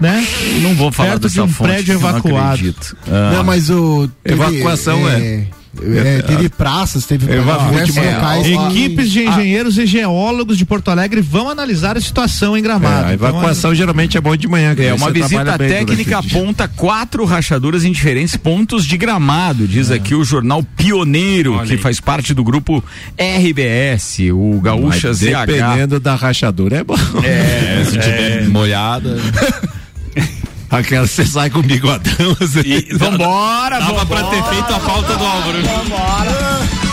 S5: né?
S2: Não vou falar
S5: Perto
S2: dessa
S5: de um
S2: fonte,
S5: prédio
S2: não
S5: evacuado.
S2: acredito. Ah,
S4: Não, mas o.
S7: Evacuação é.
S4: é, teve praças, teve diversos
S7: é,
S4: locais.
S5: Equipes de
S2: Ah.
S5: engenheiros e geólogos de Porto Alegre vão analisar a situação em
S7: É,
S5: Gramado.
S7: a evacuação geralmente é bom de manhã. que
S2: É, uma visita técnica aponta quatro rachaduras em diferentes pontos de gramado, diz aqui o jornal Pioneiro,
S3: Olha
S2: que
S3: aí.
S2: faz parte do grupo RBS, o Gaúcha
S7: Mas
S2: ZH.
S7: Dependendo da rachadura é bom.
S2: É, *laughs*
S6: Se tiver molhada. *laughs*
S7: Aquela você sai com bigodão. Assim.
S3: E *laughs*
S2: Vambora,
S3: Dava pra ter feito a pauta do Álvaro.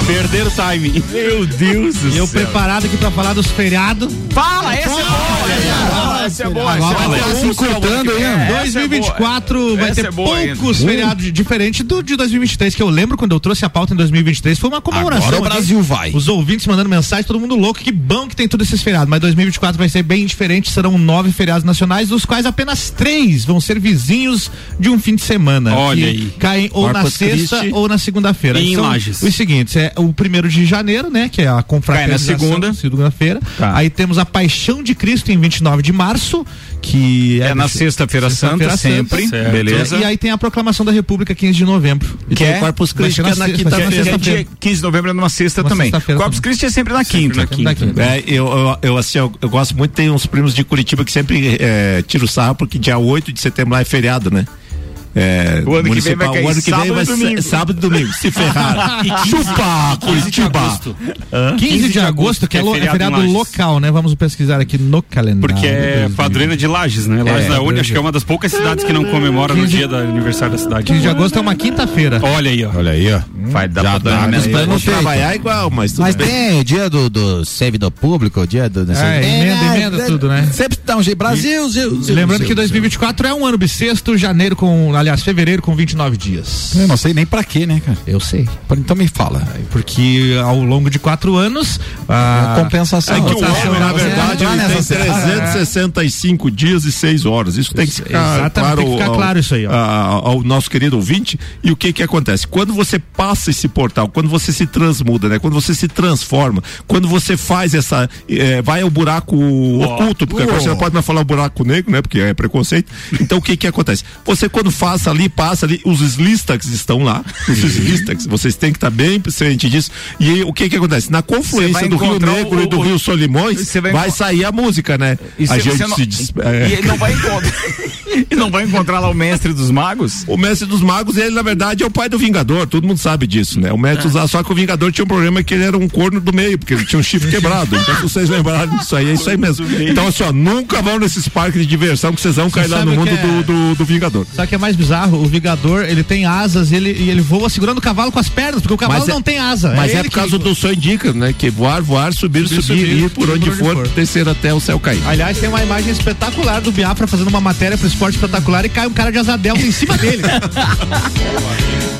S3: Perder o timing.
S2: Meu Deus do
S5: Eu
S2: céu.
S5: preparado aqui pra falar dos feriados.
S2: Fala, essa é boa, essa é boa, é
S5: Agora
S2: boa.
S5: vai ter
S2: é boa,
S5: cortando aí,
S2: é,
S5: ó.
S2: essa é boa.
S5: 2024 vai ter
S2: é
S5: poucos feriados diferentes do de 2023, que eu lembro quando eu trouxe a pauta em 2023, foi uma comemoração.
S6: Agora o. Brasil vai.
S5: Os ouvintes mandando mensagem, todo mundo louco, que bom que tem todos esses feriados. Mas 2024 vai ser bem diferente, serão nove feriados nacionais, dos quais apenas três vão ser vizinhos de um fim de semana.
S3: Olha aí.
S5: Caem ou na sexta
S7: Christi.
S5: ou na segunda-feira.
S3: Em
S5: São
S3: Lages.
S5: Os seguintes, é o primeiro de janeiro, né, que é a confraternização.
S2: Cai na segunda.
S5: Segunda-feira.
S2: Tá.
S5: Aí temos a Paixão de Cristo em 29 de março, que
S2: É na sexta-feira santa, sempre,
S3: Certo.
S2: beleza.
S5: E aí tem a proclamação da República 15 de novembro.
S2: Que é?
S7: Corpus Christi que é na
S5: na
S7: quinta
S5: sexta-
S2: é
S5: sexta-feira.
S2: dia 15 de novembro é numa sexta
S5: Uma
S2: também.
S5: sexta-feira
S2: Corpus
S5: também.
S2: Christi é sempre na quinta.
S3: na quinta.
S5: Da quinta.
S7: É, eu, eu, eu, assim, eu, eu gosto muito, tem uns primos de Curitiba que sempre é, tira o sarro, porque dia 8 de setembro lá é feriado, né? É,
S2: O ano que vem vai
S7: municipal.
S2: cair
S7: o ano que vem
S2: sábado
S7: vai
S2: e
S7: ser
S2: domingo.
S7: sábado e domingo. Se ferrar. *laughs*
S3: E 15
S7: Chupa,
S3: 15 de
S7: Curitiba.
S3: agosto.
S7: Hã?
S5: 15 de agosto, que é, lo- é
S3: feriado
S5: feriado local, né? Vamos pesquisar aqui no calendário.
S3: Porque é
S5: 2020.
S3: padroeira de Lages, né? Lages da Uni, acho que é uma das poucas cidades que não comemora no
S5: 15
S3: dia do aniversário da cidade.
S5: 15 de agosto é uma quinta-feira.
S3: Olha aí, ó.
S6: Olha aí, ó.
S2: Vai dar
S6: Já
S2: pra dar
S6: planos
S7: trabalhar igual, mas tudo
S6: Mas
S7: bem.
S6: tem o dia do, do servidor público, o dia do. sei-
S5: É, emenda, emenda tudo, né?
S6: Sempre dá um jeito. Brasil, Zil, Zil,
S5: Lembrando que
S6: Zil.
S5: 2024 é um ano bissexto, janeiro com, aliás, fevereiro com 29 dias.
S6: Eu não sei nem pra quê, né, cara?
S5: Eu sei.
S6: Então me fala.
S5: Porque ao longo de quatro anos. A
S6: compensação.
S7: É que o
S5: votação
S7: homem, na verdade,
S6: entrar
S7: ele tem
S6: nessa seara.
S7: 365 dias e 6 horas. Isso tem que ficar
S5: Exatamente,
S7: claro,
S5: tem que ficar
S7: ao,
S5: claro isso aí, ó.
S7: a- ao nosso querido ouvinte. E o que que acontece? Quando você passa esse portal, quando você se transmuda, né? Quando você se transforma, quando você faz essa, eh, vai ao buraco oculto, porque agora você não pode mais falar buraco negro, né? Porque é preconceito. Então o que que acontece? Você quando passa ali, passa ali, os slistax estão lá, os slistax, vocês têm que estar bem ciente disso. E aí, o que que acontece? Na confluência do Rio Negro
S2: o-
S7: e do
S2: o-
S7: Rio Solimões,
S2: vai
S7: vai sair a música, né?
S2: E
S7: a gente
S2: não-
S7: se des-
S2: E
S7: é. *laughs*
S2: ele não vai encontrar. *laughs* e não vai encontrar lá o mestre dos magos?
S7: O mestre dos magos, ele na verdade é o pai do Vingador, todo mundo sabe disso, né? O mestre dos só que o Vingador tinha um problema que ele era um corno do meio, porque ele tinha um chifre quebrado. Então, se vocês lembrarem disso aí, é isso aí mesmo. Então, assim, ó, nunca vão nesses parques de diversão que vocês vão cair lá no mundo
S5: é-
S7: do, do, do Vingador.
S5: O que é mais bizarro? O Vingador, ele tem asas ele, e ele voa segurando o cavalo com as pernas, porque o cavalo
S7: é-
S5: não tem asa.
S7: Mas é,
S5: ele
S7: por causa
S5: que-
S7: do sonho indica, né? Que voar, voar, subir, subir,
S5: Subir,
S7: e ir por onde, for, descer até o céu cair.
S5: Aliás, tem uma imagem espetacular do Biafra fazendo uma matéria pro esporte espetacular e cai um cara de asa delta em cima dele. *laughs*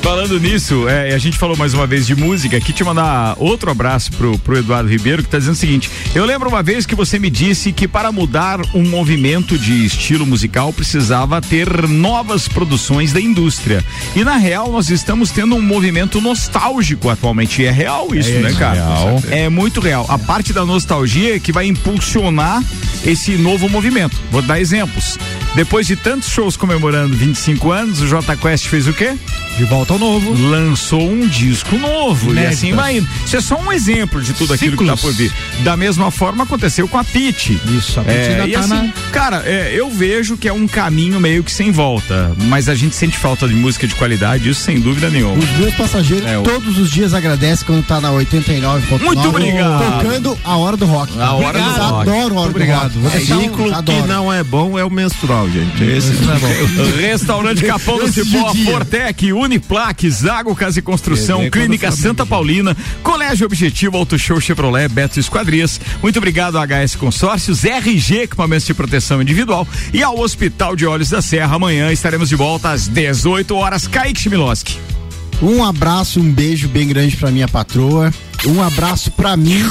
S2: Falando nisso, é, a gente falou mais uma vez de música. Aqui te mandar outro abraço pro, pro Eduardo Ribeiro, que tá dizendo o seguinte: Eu lembro uma vez que você me disse que para mudar um movimento de estilo musical precisava ter novas produções da indústria. E na real, nós estamos tendo um movimento nostálgico atualmente. E é real isso,
S6: É
S2: né, cara?
S6: real.
S2: É muito real. A parte da nostalgia é que vai impulsionar esse novo movimento. Vou dar exemplos. Depois de tantos shows comemorando 25 anos, o J Quest fez o quê?
S5: De volta ao novo.
S2: Lançou um disco novo. E assim vai indo. Isso é só um exemplo de tudo aquilo que tá por vir. Da mesma forma aconteceu com a Pete.
S5: Isso, a Pitty
S2: É,
S5: ainda
S2: e
S5: tá
S2: assim,
S5: na-
S2: cara, é, eu vejo que é um caminho meio que sem volta. Mas a gente sente falta de música de qualidade, isso sem dúvida nenhuma.
S4: Os meus passageiros
S2: É,
S4: todos os dias agradecem quando tá na 89.9.
S2: Muito obrigado.
S4: Tocando a hora do rock.
S2: A hora do
S4: Eles
S2: rock.
S4: adoram a hora
S5: Obrigado.
S4: do rock.
S7: É
S4: são-
S7: ciclo que não é bom é o menstrual, gente. Esse *laughs*
S2: Restaurante Capão do Cipó. Fortec, Uniplaque, Zago Casa e Construção,
S7: É, é
S2: Clínica Santa Paulina, Colégio Objetivo, Auto Show Chevrolet, Beto Esquadrias. Muito obrigado a HS Consórcios, RG Equipamentos de Proteção Individual e ao Hospital de Olhos da Serra. Amanhã estaremos de volta às 18 horas. Kaique Chmiloski.
S4: Um abraço, um beijo bem grande pra minha patroa. Um abraço pra mim,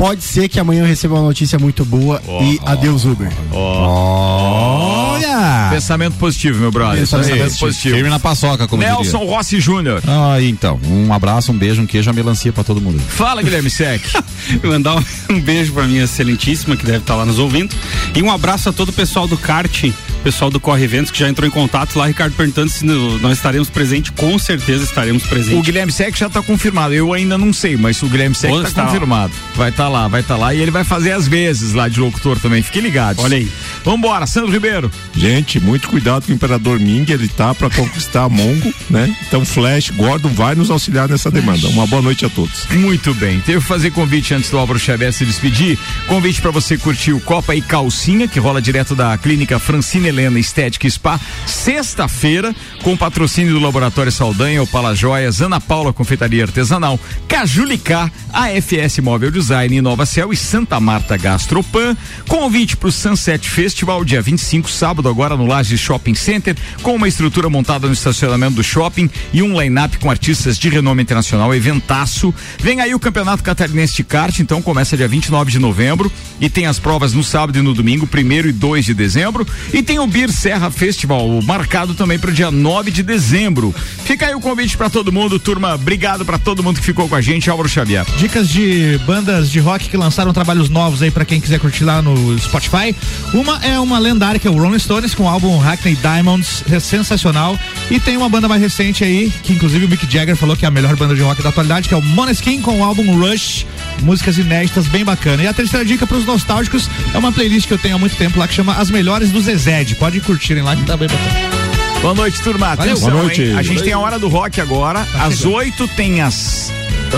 S4: pode ser que amanhã eu receba uma notícia muito boa. e adeus, Uber.
S6: Olha!
S2: Pensamento positivo, meu brother.
S4: Pensamento
S2: Isso aí,
S4: positivo.
S6: Firme na paçoca, como
S2: Nelson
S6: diria.
S2: Rossi Júnior.
S6: Ah, então. Um abraço, um beijo, um queijo, uma melancia pra todo mundo.
S2: Fala, Guilherme Sec. *laughs*
S3: Mandar um, *laughs* um beijo pra minha excelentíssima que deve estar lá nos ouvindo. E um abraço a todo o pessoal do kart, pessoal do Corre Eventos que já entrou em contato lá, Ricardo perguntando se no- nós estaremos presentes. Com certeza estaremos
S2: O
S3: presentes.
S2: Guilherme Sec já tá confirmado. Eu ainda não sei, mas o Guilherme Sec tá
S3: está?
S2: confirmado. Vai estar lá, vai estar lá. E ele vai fazer as vezes lá de locutor também. Fiquem ligados.
S3: Olha aí.
S2: Vambora, Sandro Ribeiro.
S7: Gente, muito cuidado com o Imperador Ming, ele tá para conquistar a Mongo, né? Então, Flash, Gordon vai nos auxiliar nessa demanda. Uma boa noite a todos.
S2: Muito bem. Teve que fazer convite antes do Álvaro Xavier se despedir. Convite para você curtir o Copa e Calcinha, que rola direto da Clínica Francina Helena Estética Spa, sexta-feira, com patrocínio do Laboratório Saldanha, Opala Joias, Ana Paula Confeitaria Artesanal, Cajulicá, AFS Móvel Design, Nova Cel e Santa Marta Gastropan. Convite para o Sunset Festival, dia 25, sábado, agora no Laje Shopping Center, com uma estrutura montada no estacionamento do shopping e um line-up com artistas de renome internacional, eventaço. Vem aí o Campeonato Catarinense de Kart, então começa dia 29 de novembro e tem as provas no sábado e no domingo, 1 e 2 de dezembro. E tem o Bir Serra Festival, marcado também para o dia 9 de dezembro. Fica aí o convite para todo mundo, turma. Obrigado para todo mundo que ficou com a gente, Álvaro Xavier.
S5: Dicas de bandas de rock que lançaram trabalhos novos aí pra quem quiser curtir lá no Spotify. Uma é uma lendária que é o Rolling Stones com o álbum Hackney Diamonds, é sensacional. E tem uma banda mais recente aí, que inclusive o Mick Jagger falou que é a melhor banda de rock da atualidade, que é o Måneskin com o álbum Rush, músicas inéditas bem bacana. E a terceira dica pros nostálgicos é uma playlist que eu tenho há muito tempo lá que chama As Melhores do Zezed. Pode curtirem lá que tá bem bacana.
S2: Boa noite, turma. Atenção,
S6: Boa noite.
S2: hein? A gente tem a hora do rock agora. Às oito tem as.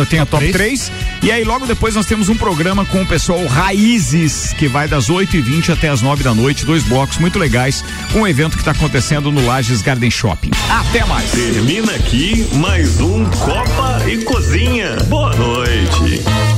S2: Tem a top 3. E aí, logo depois, nós temos um programa com o pessoal Raízes, que vai das 8 e 20 até as 9 da noite. Dois blocos muito legais, com um evento que está acontecendo no Lages Garden Shopping. Até mais.
S1: Termina aqui mais um Copa e Cozinha. Boa noite.